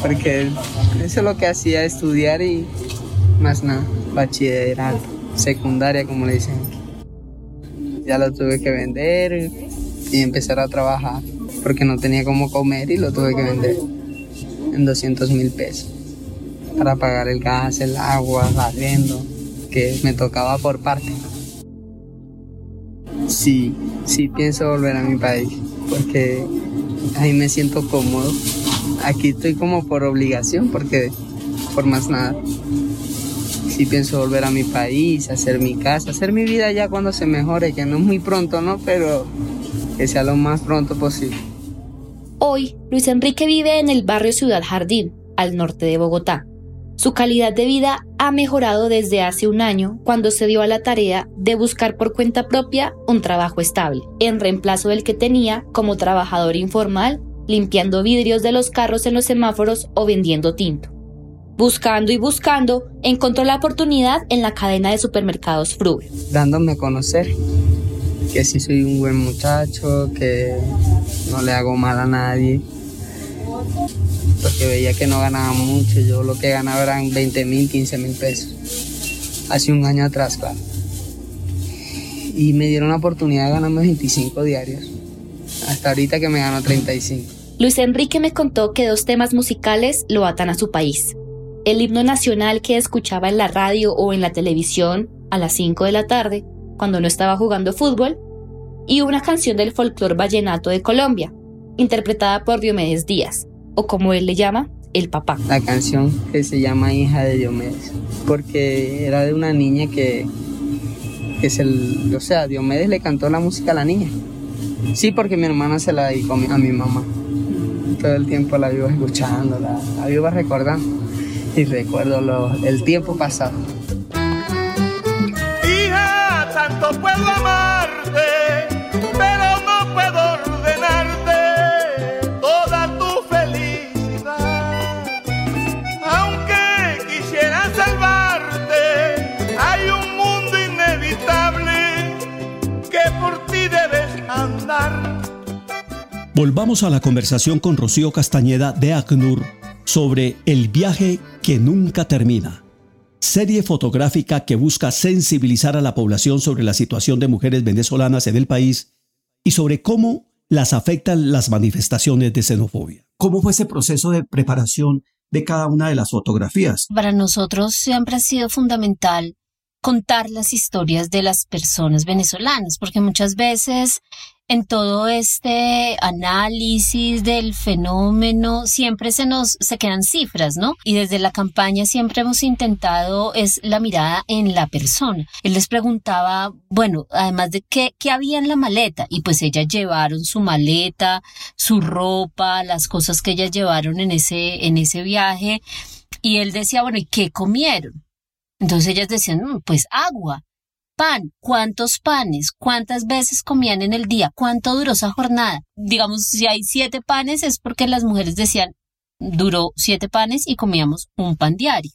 Porque eso es lo que hacía estudiar y más nada, bachillerato, secundaria como le dicen. Ya lo tuve que vender y empezar a trabajar porque no tenía cómo comer y lo tuve que vender en 200 mil pesos para pagar el gas, el agua, el arriendo, que me tocaba por parte. Sí, sí pienso volver a mi país porque ahí me siento cómodo. Aquí estoy como por obligación porque por más nada. Sí pienso volver a mi país, hacer mi casa, hacer mi vida ya cuando se mejore, que no es muy pronto, ¿no? Pero que sea lo más pronto posible. Hoy, Luis Enrique vive en el barrio Ciudad Jardín, al norte de Bogotá. Su calidad de vida ha mejorado desde hace un año cuando se dio a la tarea de buscar por cuenta propia un trabajo estable, en reemplazo del que tenía como trabajador informal, limpiando vidrios de los carros en los semáforos o vendiendo tinto. Buscando y buscando, encontró la oportunidad en la cadena de supermercados Frube. Dándome a conocer que sí soy un buen muchacho, que no le hago mal a nadie, porque veía que no ganaba mucho, yo lo que ganaba eran 20 mil, 15 mil pesos, hace un año atrás, claro. Y me dieron la oportunidad de ganarme 25 diarios, hasta ahorita que me gano 35. Luis Enrique me contó que dos temas musicales lo atan a su país. El himno nacional que escuchaba en la radio o en la televisión a las 5 de la tarde, cuando no estaba jugando fútbol, y una canción del folclor vallenato de Colombia, interpretada por Diomedes Díaz, o como él le llama, el papá. La canción que se llama Hija de Diomedes, porque era de una niña que, que se, o sea, Diomedes le cantó la música a la niña. Sí, porque mi hermana se la dedicó a mi mamá. Todo el tiempo la vivo escuchando, la, la vivo recordando y recuerdo lo, el tiempo pasado. Hija, tanto Volvamos a la conversación con Rocío Castañeda de ACNUR sobre El viaje que nunca termina, serie fotográfica que busca sensibilizar a la población sobre la situación de mujeres venezolanas en el país y sobre cómo las afectan las manifestaciones de xenofobia. ¿Cómo fue ese proceso de preparación de cada una de las fotografías? Para nosotros siempre ha sido fundamental contar las historias de las personas venezolanas, porque muchas veces en todo este análisis del fenómeno siempre se nos se quedan cifras, ¿no? Y desde la campaña siempre hemos intentado es la mirada en la persona. Él les preguntaba, bueno, además de qué, qué había en la maleta y pues ellas llevaron su maleta, su ropa, las cosas que ellas llevaron en ese en ese viaje y él decía, bueno, ¿y qué comieron? Entonces ellas decían, mm, pues agua, pan, cuántos panes, cuántas veces comían en el día, cuánto duró esa jornada. Digamos, si hay siete panes es porque las mujeres decían, duró siete panes y comíamos un pan diario.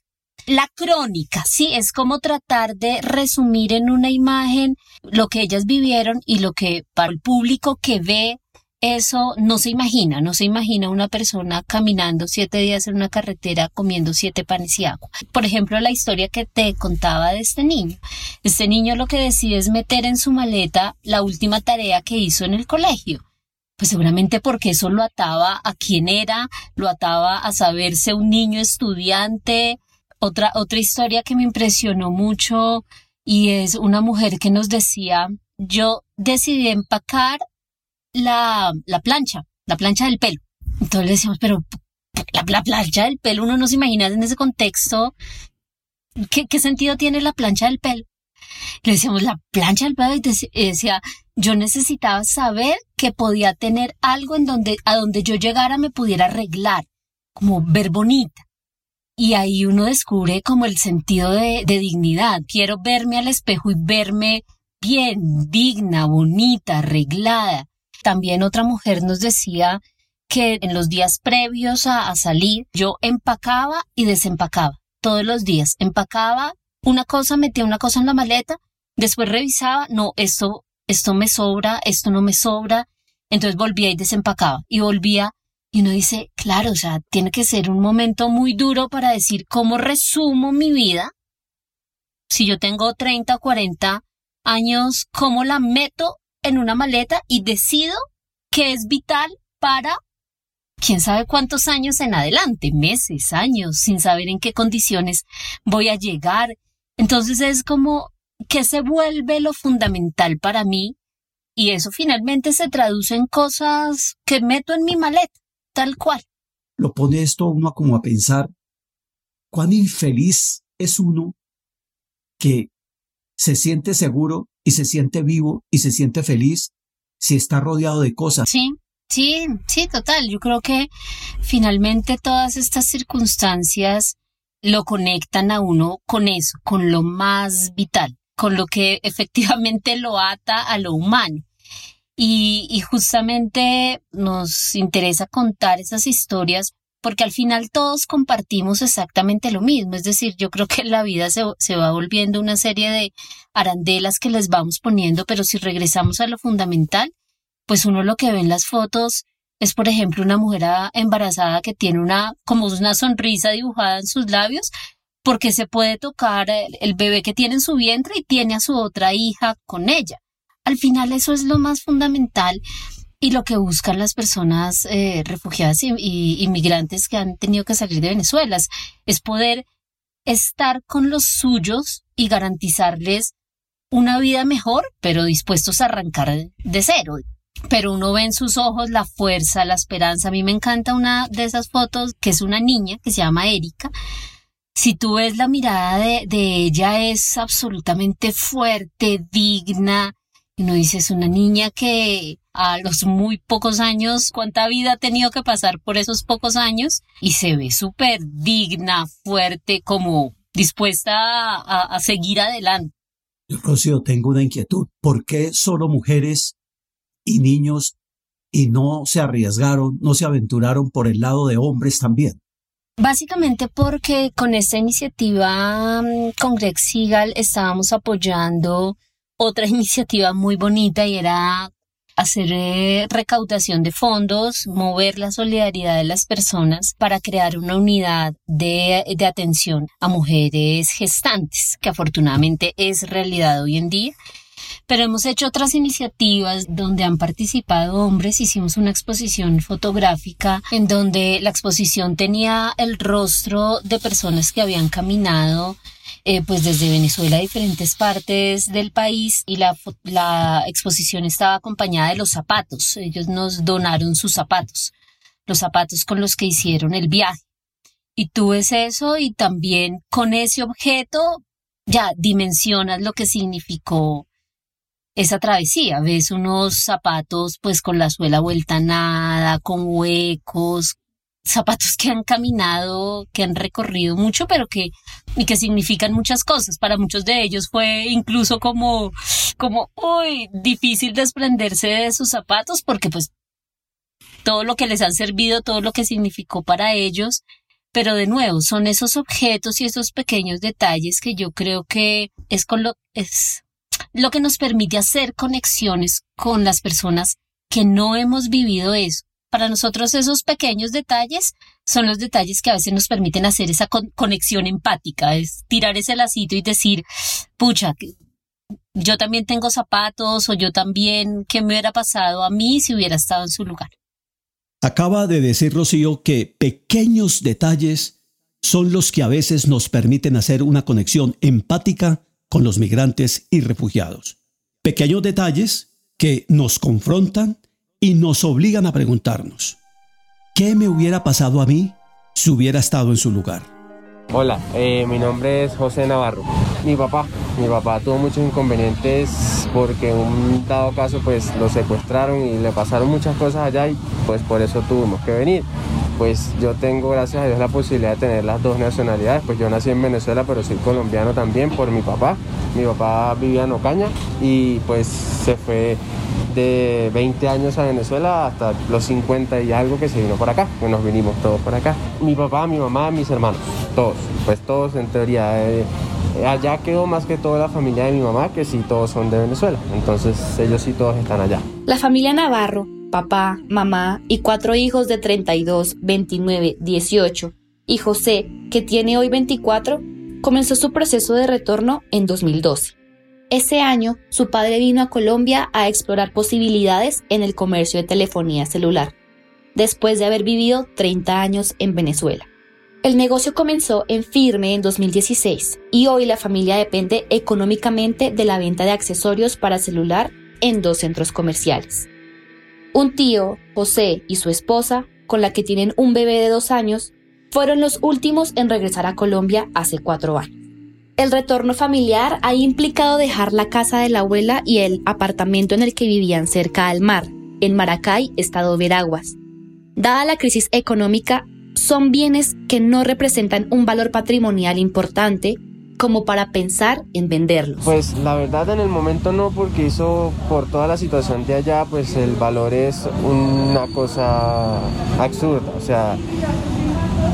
La crónica, sí, es como tratar de resumir en una imagen lo que ellas vivieron y lo que para el público que ve eso no se imagina, no se imagina una persona caminando siete días en una carretera comiendo siete panes y agua. Por ejemplo, la historia que te contaba de este niño. Este niño lo que decide es meter en su maleta la última tarea que hizo en el colegio. Pues seguramente porque eso lo ataba a quién era, lo ataba a saberse un niño estudiante. Otra, otra historia que me impresionó mucho y es una mujer que nos decía, yo decidí empacar la, la plancha, la plancha del pelo. Entonces le decíamos, pero la, la, plancha del pelo, uno no se imagina en ese contexto qué, sentido tiene la plancha del pelo. Le decíamos, la plancha del pelo, y decía, yo necesitaba saber que podía tener algo en donde, a donde yo llegara me pudiera arreglar, como ver bonita. Y ahí uno descubre como el sentido de dignidad. Quiero verme al espejo y verme bien, digna, bonita, arreglada. También otra mujer nos decía que en los días previos a, salir yo empacaba y desempacaba todos los días. Empacaba una cosa, metía una cosa en la maleta, después revisaba, no, esto, esto me sobra, esto no me sobra, entonces volvía y desempacaba y volvía y uno dice, claro, o sea, tiene que ser un momento muy duro para decir cómo resumo mi vida. Si yo tengo 30 o 40 años, ¿cómo la meto en una maleta y decido que es vital para quién sabe cuántos años en adelante, meses, años, sin saber en qué condiciones voy a llegar. Entonces es como que se vuelve lo fundamental para mí y eso finalmente se traduce en cosas que meto en mi maleta, tal cual. Lo pone esto uno como a pensar cuán infeliz es uno que se siente seguro y se siente vivo y se siente feliz si está rodeado de cosas. Sí, sí, sí, total. Yo creo que finalmente todas estas circunstancias lo conectan a uno con eso, con lo más vital, con lo que efectivamente lo ata a lo humano. Y, justamente nos interesa contar esas historias porque al final todos compartimos exactamente lo mismo. Es decir, yo creo que la vida se, se, va volviendo una serie de arandelas que les vamos poniendo, pero si regresamos a lo fundamental, pues uno lo que ve en las fotos es, por ejemplo, una mujer embarazada que tiene una, como una sonrisa dibujada en sus labios, porque se puede tocar el, el bebé que tiene en su vientre y tiene a su otra hija con ella. Al final eso es lo más fundamental y lo que buscan las personas eh, refugiadas y, inmigrantes que han tenido que salir de Venezuela es poder estar con los suyos y garantizarles una vida mejor, pero dispuestos a arrancar de cero. Pero uno ve en sus ojos la fuerza, la esperanza. A mí me encanta una de esas fotos que es una niña que se llama Erika. Si tú ves la mirada de, de ella es absolutamente fuerte, digna, uno dice, es una niña que a los muy pocos años, cuánta vida ha tenido que pasar por esos pocos años y se ve súper digna, fuerte, como dispuesta a, a, seguir adelante. Yo, Rocío, tengo una inquietud. ¿Por qué solo mujeres y niños y no se arriesgaron, no se aventuraron por el lado de hombres también? Básicamente porque con esta iniciativa mm, con Greg Seagal estábamos apoyando otra iniciativa muy bonita y era hacer eh, recaudación de fondos, mover la solidaridad de las personas para crear una unidad de, de, atención a mujeres gestantes, que afortunadamente es realidad hoy en día. Pero hemos hecho otras iniciativas donde han participado hombres. Hicimos una exposición fotográfica en donde la exposición tenía el rostro de personas que habían caminado eh, pues desde Venezuela a diferentes partes del país y la, la exposición estaba acompañada de los zapatos. Ellos nos donaron sus zapatos, los zapatos con los que hicieron el viaje. Y tú ves eso y también con ese objeto ya dimensionas lo que significó esa travesía. Ves unos zapatos pues con la suela vuelta nada, con huecos, zapatos que han caminado, que han recorrido mucho, pero que, y que significan muchas cosas. Para muchos de ellos fue incluso como, como, uy, difícil desprenderse de sus zapatos porque pues todo lo que les han servido, todo lo que significó para ellos, pero de nuevo, son esos objetos y esos pequeños detalles que yo creo que es con lo, es lo que nos permite hacer conexiones con las personas que no hemos vivido eso para nosotros esos pequeños detalles son los detalles que a veces nos permiten hacer esa con conexión empática, es tirar ese lacito y decir, pucha, yo también tengo zapatos o yo también, ¿qué me hubiera pasado a mí si hubiera estado en su lugar? Acaba de decir Rocío que pequeños detalles son los que a veces nos permiten hacer una conexión empática con los migrantes y refugiados. Pequeños detalles que nos confrontan y nos obligan a preguntarnos, ¿qué me hubiera pasado a mí si hubiera estado en su lugar? Hola, eh, mi nombre es José Navarro. Mi papá, mi papá tuvo muchos inconvenientes porque en un dado caso pues lo secuestraron y le pasaron muchas cosas allá y pues por eso tuvimos que venir. Pues yo tengo gracias a Dios la posibilidad de tener las dos nacionalidades, pues yo nací en Venezuela pero soy colombiano también por mi papá. Mi papá vivía en Ocaña y pues se fue de 20 años a Venezuela hasta los 50 y algo que se vino por acá, que nos vinimos todos por acá. Mi papá, mi mamá, mis hermanos, todos, pues todos en teoría. Eh, allá quedó más que toda la familia de mi mamá, que sí todos son de Venezuela. Entonces ellos sí todos están allá. La familia Navarro, papá, mamá y cuatro hijos de 32, 29, 18 y José, que tiene hoy 24, comenzó su proceso de retorno en 2012. Ese año, su padre vino a Colombia a explorar posibilidades en el comercio de telefonía celular, después de haber vivido 30 años en Venezuela. El negocio comenzó en firme en 2016 y hoy la familia depende económicamente de la venta de accesorios para celular en dos centros comerciales. Un tío, José, y su esposa, con la que tienen un bebé de dos años, fueron los últimos en regresar a Colombia hace cuatro años. El retorno familiar ha implicado dejar la casa de la abuela y el apartamento en el que vivían cerca al mar, en Maracay, estado Veraguas. Dada la crisis económica, son bienes que no representan un valor patrimonial importante como para pensar en venderlos. Pues la verdad en el momento no, porque hizo por toda la situación de allá, pues el valor es una cosa absurda. O sea,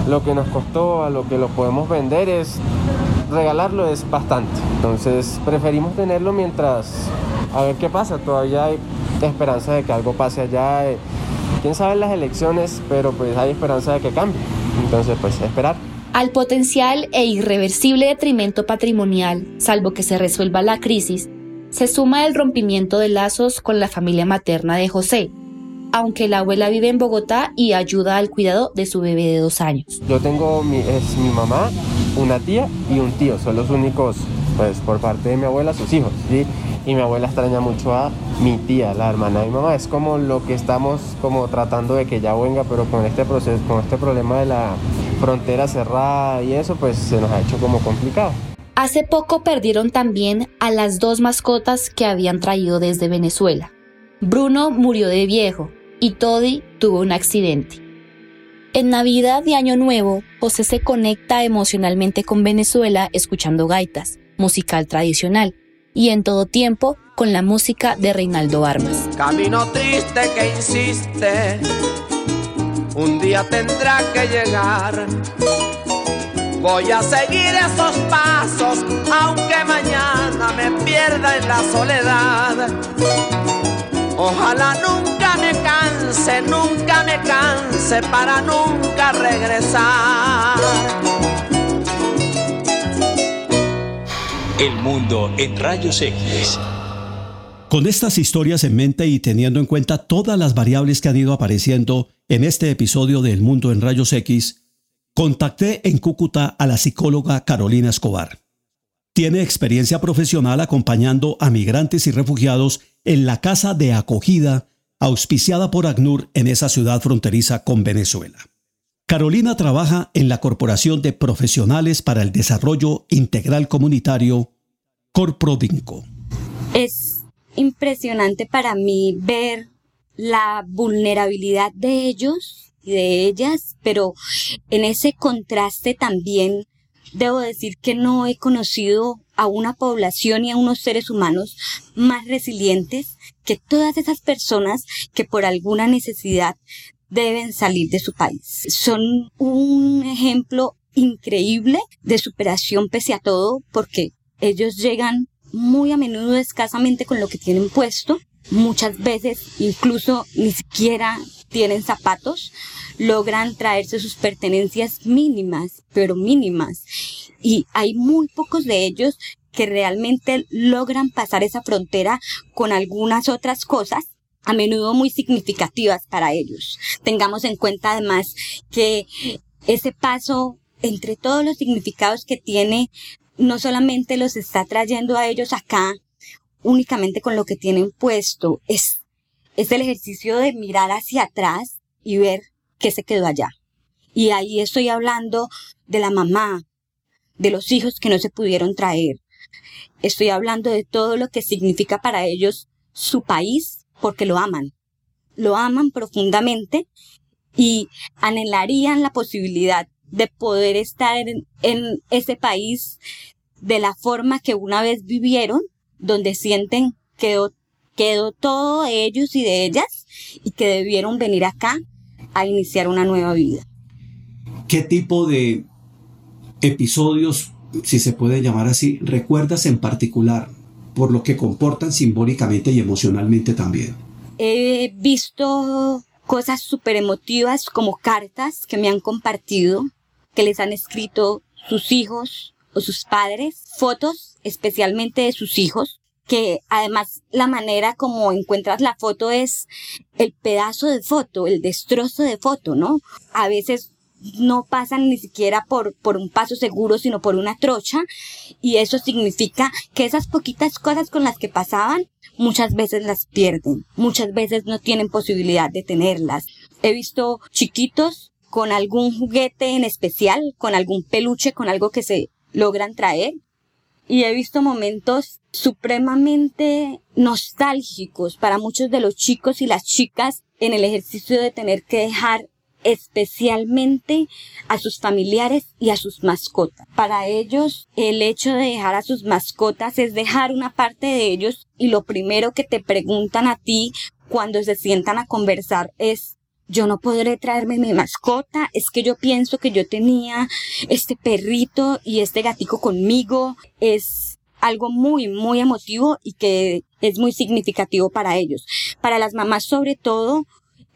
lo que nos costó a lo que lo podemos vender es regalarlo es bastante. Entonces preferimos tenerlo mientras a ver qué pasa. Todavía hay esperanza de que algo pase allá. Eh, quién sabe en las elecciones, pero pues hay esperanza de que cambie. Entonces pues esperar. Al potencial e irreversible detrimento patrimonial, salvo que se resuelva la crisis, se suma el rompimiento de lazos con la familia materna de José, aunque la abuela vive en Bogotá y ayuda al cuidado de su bebé de dos años. Yo tengo mi, es mi mamá, una tía y un tío, son los únicos, pues por parte de mi abuela, sus hijos. Y mi abuela extraña mucho a mi tía, la hermana de mi mamá. Es como lo que estamos como tratando de que ya venga, pero con este proceso, con este problema de la frontera cerrada y eso, pues se nos ha hecho como complicado. Hace poco perdieron también a las dos mascotas que habían traído desde Venezuela. Bruno murió de viejo y Toddy tuvo un accidente. En Navidad y Año Nuevo, José se conecta emocionalmente con Venezuela escuchando gaitas, musical tradicional, y en todo tiempo con la música de Reinaldo Armas. Camino triste que insiste, un día tendrá que llegar. Voy a seguir esos pasos, aunque mañana me pierda en la soledad. Ojalá nunca me canse, nunca me canse para nunca regresar. El mundo en rayos X. Con estas historias en mente y teniendo en cuenta todas las variables que han ido apareciendo en este episodio de El Mundo en Rayos X, contacté en Cúcuta a la psicóloga Carolina Escobar. Tiene experiencia profesional acompañando a migrantes y refugiados en la casa de acogida auspiciada por ACNUR en esa ciudad fronteriza con Venezuela. Carolina trabaja en la Corporación de Profesionales para el Desarrollo Integral Comunitario, Corprodinco. Es impresionante para mí ver la vulnerabilidad de ellos y de ellas, pero en ese contraste también debo decir que no he conocido a una población y a unos seres humanos más resilientes que todas esas personas que por alguna necesidad deben salir de su país. Son un ejemplo increíble de superación pese a todo porque ellos llegan muy a menudo escasamente con lo que tienen puesto, muchas veces incluso ni siquiera tienen zapatos, logran traerse sus pertenencias mínimas, pero mínimas. Y hay muy pocos de ellos que realmente logran pasar esa frontera con algunas otras cosas a menudo muy significativas para ellos. Tengamos en cuenta además que ese paso entre todos los significados que tiene no solamente los está trayendo a ellos acá únicamente con lo que tienen puesto, es, es el ejercicio de mirar hacia atrás y ver qué se quedó allá. Y ahí estoy hablando de la mamá, de los hijos que no se pudieron traer. Estoy hablando de todo lo que significa para ellos su país porque lo aman. Lo aman profundamente y anhelarían la posibilidad de poder estar en, en ese país de la forma que una vez vivieron, donde sienten que quedó todo de ellos y de ellas y que debieron venir acá a iniciar una nueva vida. ¿Qué tipo de episodios si se puede llamar así, recuerdas en particular por lo que comportan simbólicamente y emocionalmente también? He visto cosas súper emotivas como cartas que me han compartido, que les han escrito sus hijos o sus padres, fotos especialmente de sus hijos, que además la manera como encuentras la foto es el pedazo de foto, el destrozo de foto, ¿no? A veces no pasan ni siquiera por, por un paso seguro, sino por una trocha, y eso significa que esas poquitas cosas con las que pasaban, muchas veces las pierden, muchas veces no tienen posibilidad de tenerlas. He visto chiquitos con algún juguete en especial, con algún peluche, con algo que se logran traer, y he visto momentos supremamente nostálgicos para muchos de los chicos y las chicas en el ejercicio de tener que dejar especialmente a sus familiares y a sus mascotas. Para ellos, el hecho de dejar a sus mascotas es dejar una parte de ellos y lo primero que te preguntan a ti cuando se sientan a conversar es yo no podré traerme mi mascota, es que yo pienso que yo tenía este perrito y este gatico conmigo, es algo muy, muy emotivo y que es muy significativo para ellos. Para las mamás sobre todo,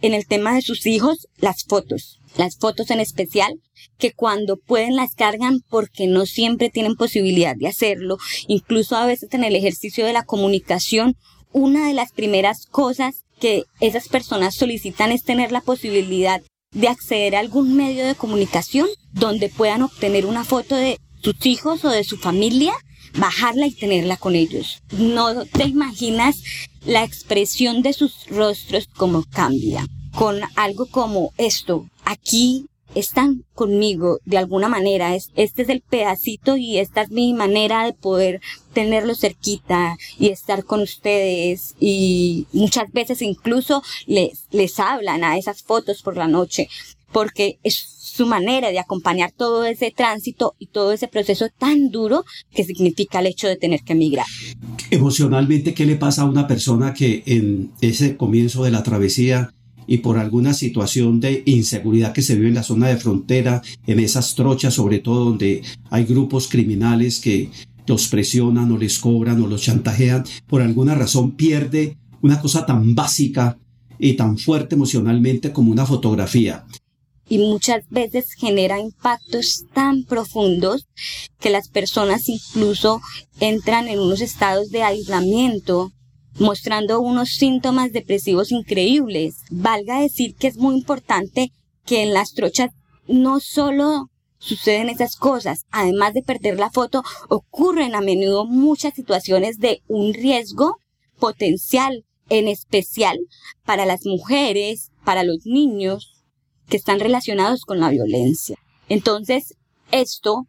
en el tema de sus hijos, las fotos, las fotos en especial, que cuando pueden las cargan porque no siempre tienen posibilidad de hacerlo, incluso a veces en el ejercicio de la comunicación, una de las primeras cosas que esas personas solicitan es tener la posibilidad de acceder a algún medio de comunicación donde puedan obtener una foto de sus hijos o de su familia, bajarla y tenerla con ellos. No te imaginas la expresión de sus rostros como cambia con algo como esto. Aquí están conmigo de alguna manera. este es el pedacito y esta es mi manera de poder tenerlo cerquita y estar con ustedes. Y muchas veces incluso les, les hablan a esas fotos por la noche porque es su manera de acompañar todo ese tránsito y todo ese proceso tan duro que significa el hecho de tener que emigrar. Emocionalmente, ¿qué le pasa a una persona que en ese comienzo de la travesía y por alguna situación de inseguridad que se vive en la zona de frontera, en esas trochas, sobre todo donde hay grupos criminales que los presionan o les cobran o los chantajean, por alguna razón pierde una cosa tan básica y tan fuerte emocionalmente como una fotografía. Y muchas veces genera impactos tan profundos que las personas incluso entran en unos estados de aislamiento mostrando unos síntomas depresivos increíbles. Valga decir que es muy importante que en las trochas no solo suceden esas cosas, además de perder la foto, ocurren a menudo muchas situaciones de un riesgo potencial, en especial para las mujeres, para los niños que están relacionados con la violencia. Entonces, esto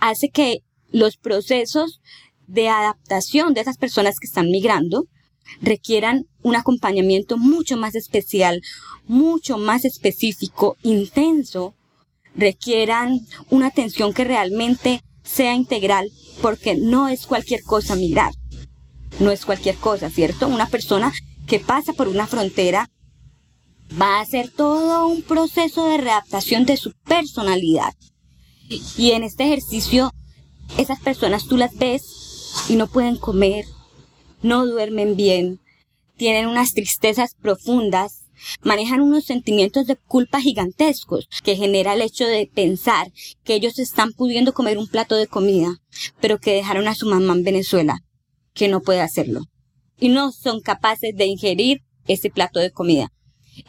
hace que los procesos de adaptación de esas personas que están migrando requieran un acompañamiento mucho más especial, mucho más específico, intenso, requieran una atención que realmente sea integral, porque no es cualquier cosa migrar, no es cualquier cosa, ¿cierto? Una persona que pasa por una frontera va a hacer todo un proceso de readaptación de su personalidad. Y en este ejercicio, esas personas tú las ves y no pueden comer, no duermen bien, tienen unas tristezas profundas, manejan unos sentimientos de culpa gigantescos que genera el hecho de pensar que ellos están pudiendo comer un plato de comida, pero que dejaron a su mamá en Venezuela, que no puede hacerlo, y no son capaces de ingerir ese plato de comida.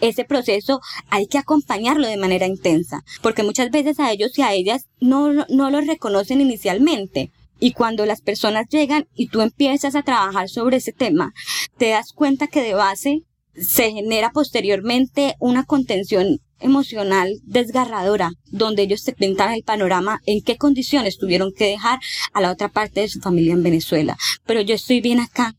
Ese proceso hay que acompañarlo de manera intensa, porque muchas veces a ellos y a ellas no, no lo reconocen inicialmente, y cuando las personas llegan y tú empiezas a trabajar sobre ese tema, te das cuenta que de base se genera posteriormente una contención emocional desgarradora, donde ellos te pintan el panorama en qué condiciones tuvieron que dejar a la otra parte de su familia en Venezuela. Pero yo estoy bien acá,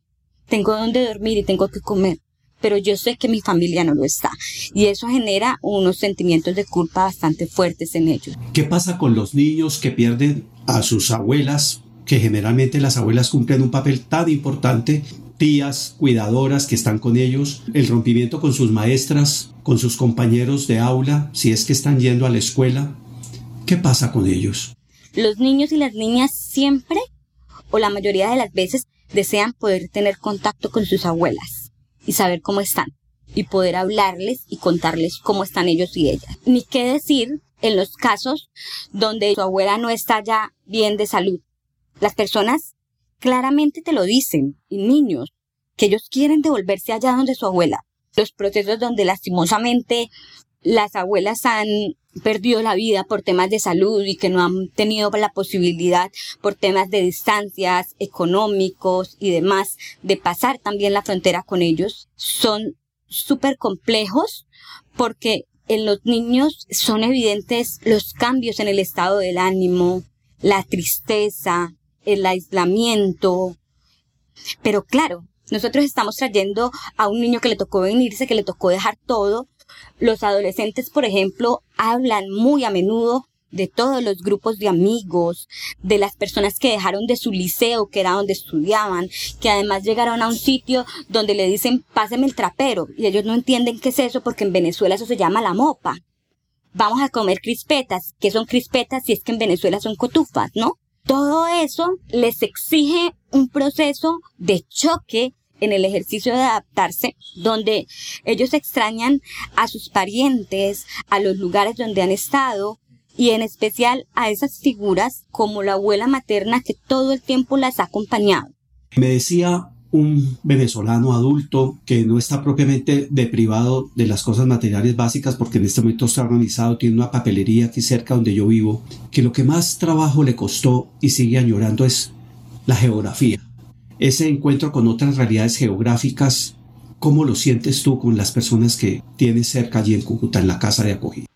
tengo donde dormir y tengo que comer, pero yo sé que mi familia no lo está. Y eso genera unos sentimientos de culpa bastante fuertes en ellos. ¿Qué pasa con los niños que pierden a sus abuelas que generalmente las abuelas cumplen un papel tan importante, tías, cuidadoras que están con ellos, el rompimiento con sus maestras, con sus compañeros de aula, si es que están yendo a la escuela. ¿Qué pasa con ellos? Los niños y las niñas siempre, o la mayoría de las veces, desean poder tener contacto con sus abuelas y saber cómo están y poder hablarles y contarles cómo están ellos y ellas. Ni qué decir en los casos donde su abuela no está ya bien de salud. Las personas claramente te lo dicen, y niños, que ellos quieren devolverse allá donde su abuela. Los procesos donde lastimosamente las abuelas han perdido la vida por temas de salud y que no han tenido la posibilidad por temas de distancias económicos y demás de pasar también la frontera con ellos, son súper complejos porque en los niños son evidentes los cambios en el estado del ánimo, la tristeza, el aislamiento. Pero claro, nosotros estamos trayendo a un niño que le tocó venirse, que le tocó dejar todo. Los adolescentes, por ejemplo, hablan muy a menudo de todos los grupos de amigos, de las personas que dejaron de su liceo, que era donde estudiaban, que además llegaron a un sitio donde le dicen, páseme el trapero, y ellos no entienden qué es eso porque en Venezuela eso se llama la mopa. Vamos a comer crispetas, ¿qué son crispetas si es que en Venezuela son cotufas, no? Todo eso les exige un proceso de choque en el ejercicio de adaptarse, donde ellos extrañan a sus parientes, a los lugares donde han estado, y en especial a esas figuras como la abuela materna que todo el tiempo las ha acompañado. Me decía un venezolano adulto que no está propiamente deprivado de las cosas materiales básicas porque en este momento está organizado, tiene una papelería aquí cerca donde yo vivo, que lo que más trabajo le costó y sigue añorando es la geografía. Ese encuentro con otras realidades geográficas, ¿cómo lo sientes tú con las personas que tienes cerca allí en Cúcuta, en la casa de acogida?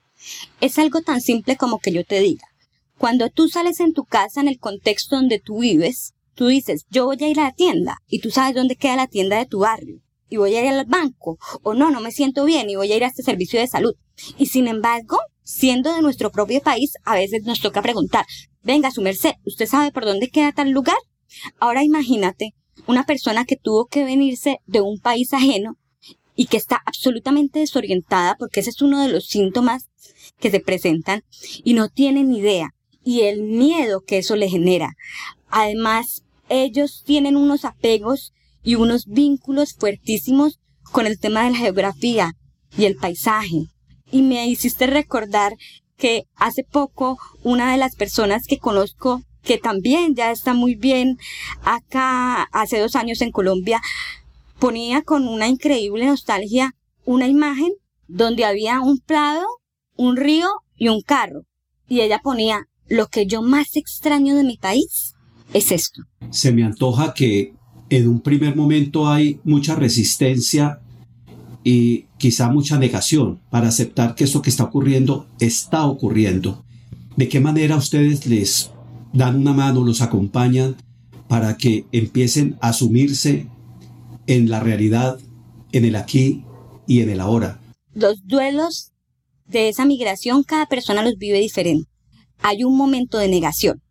Es algo tan simple como que yo te diga. Cuando tú sales en tu casa en el contexto donde tú vives, tú dices, yo voy a ir a la tienda y tú sabes dónde queda la tienda de tu barrio y voy a ir al banco o no, no me siento bien y voy a ir a este servicio de salud. Y sin embargo, siendo de nuestro propio país, a veces nos toca preguntar, venga, su merced, ¿usted sabe por dónde queda tal lugar? Ahora imagínate una persona que tuvo que venirse de un país ajeno y que está absolutamente desorientada porque ese es uno de los síntomas que se presentan y no tienen idea y el miedo que eso le genera. Además, ellos tienen unos apegos y unos vínculos fuertísimos con el tema de la geografía y el paisaje. Y me hiciste recordar que hace poco una de las personas que conozco que también ya está muy bien acá hace dos años en Colombia, ponía con una increíble nostalgia una imagen donde había un prado, un río y un carro. Y ella ponía, lo que yo más extraño de mi país es esto. Se me antoja que en un primer momento hay mucha resistencia y quizá mucha negación para aceptar que esto que está ocurriendo está ocurriendo. ¿De qué manera ustedes les dan una mano, los acompañan para que empiecen a asumirse en la realidad, en el aquí y en el ahora. Los duelos de esa migración, cada persona los vive diferente. Hay un momento de negación.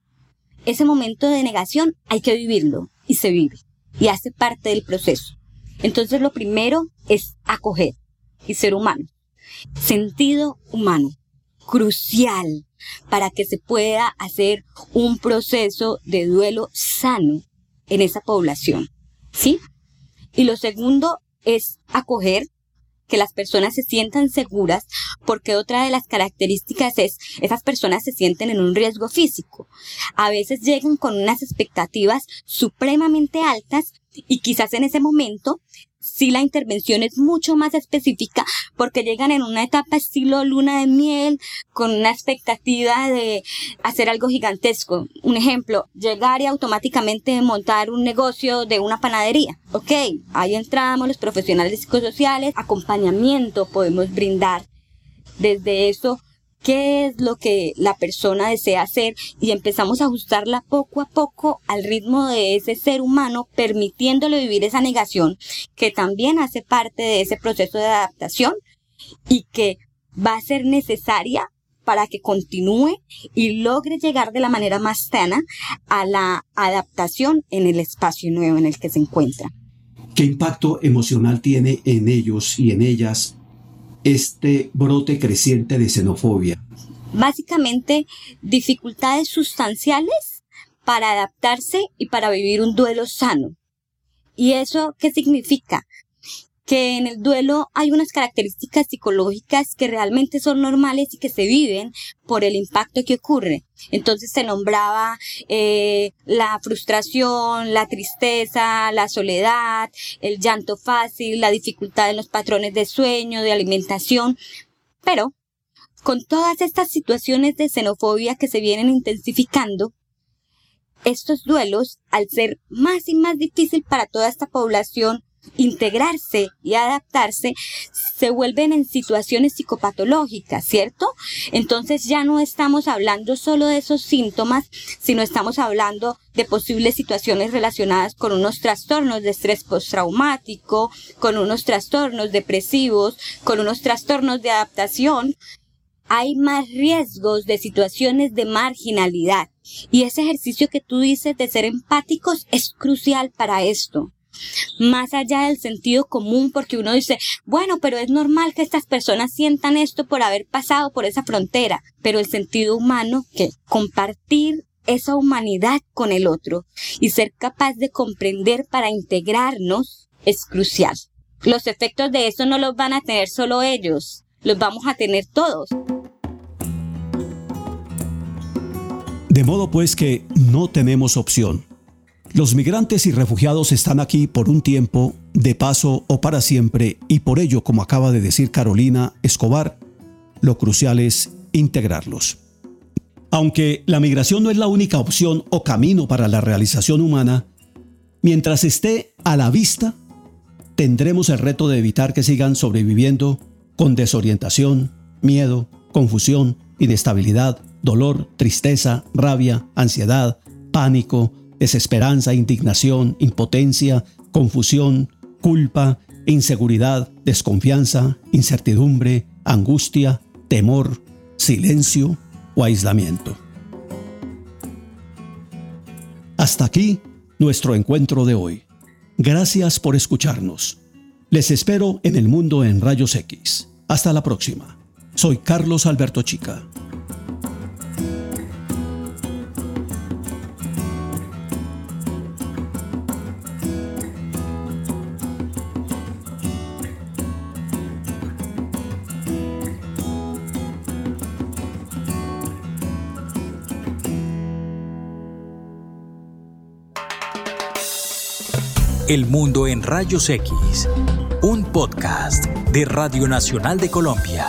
Ese momento de negación hay que vivirlo y se vive y hace parte del proceso. Entonces lo primero es acoger y ser humano. Sentido humano, crucial para que se pueda hacer un proceso de duelo sano en esa población. ¿Sí? Y lo segundo es acoger que las personas se sientan seguras, porque otra de las características es, esas personas se sienten en un riesgo físico. A veces llegan con unas expectativas supremamente altas y quizás en ese momento si la intervención es mucho más específica porque llegan en una etapa estilo luna de miel con una expectativa de hacer algo gigantesco. Un ejemplo, llegar y automáticamente montar un negocio de una panadería. Ok, ahí entramos los profesionales psicosociales, acompañamiento podemos brindar. Desde eso qué es lo que la persona desea hacer y empezamos a ajustarla poco a poco al ritmo de ese ser humano, permitiéndole vivir esa negación que también hace parte de ese proceso de adaptación y que va a ser necesaria para que continúe y logre llegar de la manera más sana a la adaptación en el espacio nuevo en el que se encuentra. ¿Qué impacto emocional tiene en ellos y en ellas este brote creciente de xenofobia? básicamente dificultades sustanciales para adaptarse y para vivir un duelo sano. ¿Y eso qué significa? que en el duelo hay unas características psicológicas que realmente son normales y que se viven por el impacto que ocurre. Entonces se nombraba eh, la frustración, la tristeza, la soledad, el llanto fácil, la dificultad en los patrones de sueño, de alimentación, pero con todas estas situaciones de xenofobia que se vienen intensificando, estos duelos, al ser más y más difícil para toda esta población integrarse y adaptarse, se vuelven en situaciones psicopatológicas, ¿cierto? Entonces ya no estamos hablando solo de esos síntomas, sino estamos hablando de posibles situaciones relacionadas con unos trastornos de estrés postraumático, con unos trastornos depresivos, con unos trastornos de adaptación. Hay más riesgos de situaciones de marginalidad. Y ese ejercicio que tú dices de ser empáticos es crucial para esto más allá del sentido común, porque uno dice, bueno, pero es normal que estas personas sientan esto por haber pasado por esa frontera, pero el sentido humano, que compartir esa humanidad con el otro y ser capaz de comprender para integrarnos es crucial. Los efectos de eso no los van a tener solo ellos, los vamos a tener todos. De modo pues que no tenemos opción los migrantes y refugiados están aquí por un tiempo, de paso o para siempre, y por ello, como acaba de decir Carolina Escobar, lo crucial es integrarlos. Aunque la migración no es la única opción o camino para la realización humana, mientras esté a la vista, tendremos el reto de evitar que sigan sobreviviendo con desorientación, miedo, confusión, inestabilidad, dolor, tristeza, rabia, ansiedad, pánico, desesperanza, indignación, impotencia, confusión, culpa, inseguridad, desconfianza, incertidumbre, angustia, temor, silencio o aislamiento. Hasta aquí nuestro encuentro de hoy. Gracias por escucharnos. Les espero en el mundo en rayos X. Hasta la próxima. Soy Carlos Alberto Chica. El Mundo en Rayos X, un podcast de Radio Nacional de Colombia.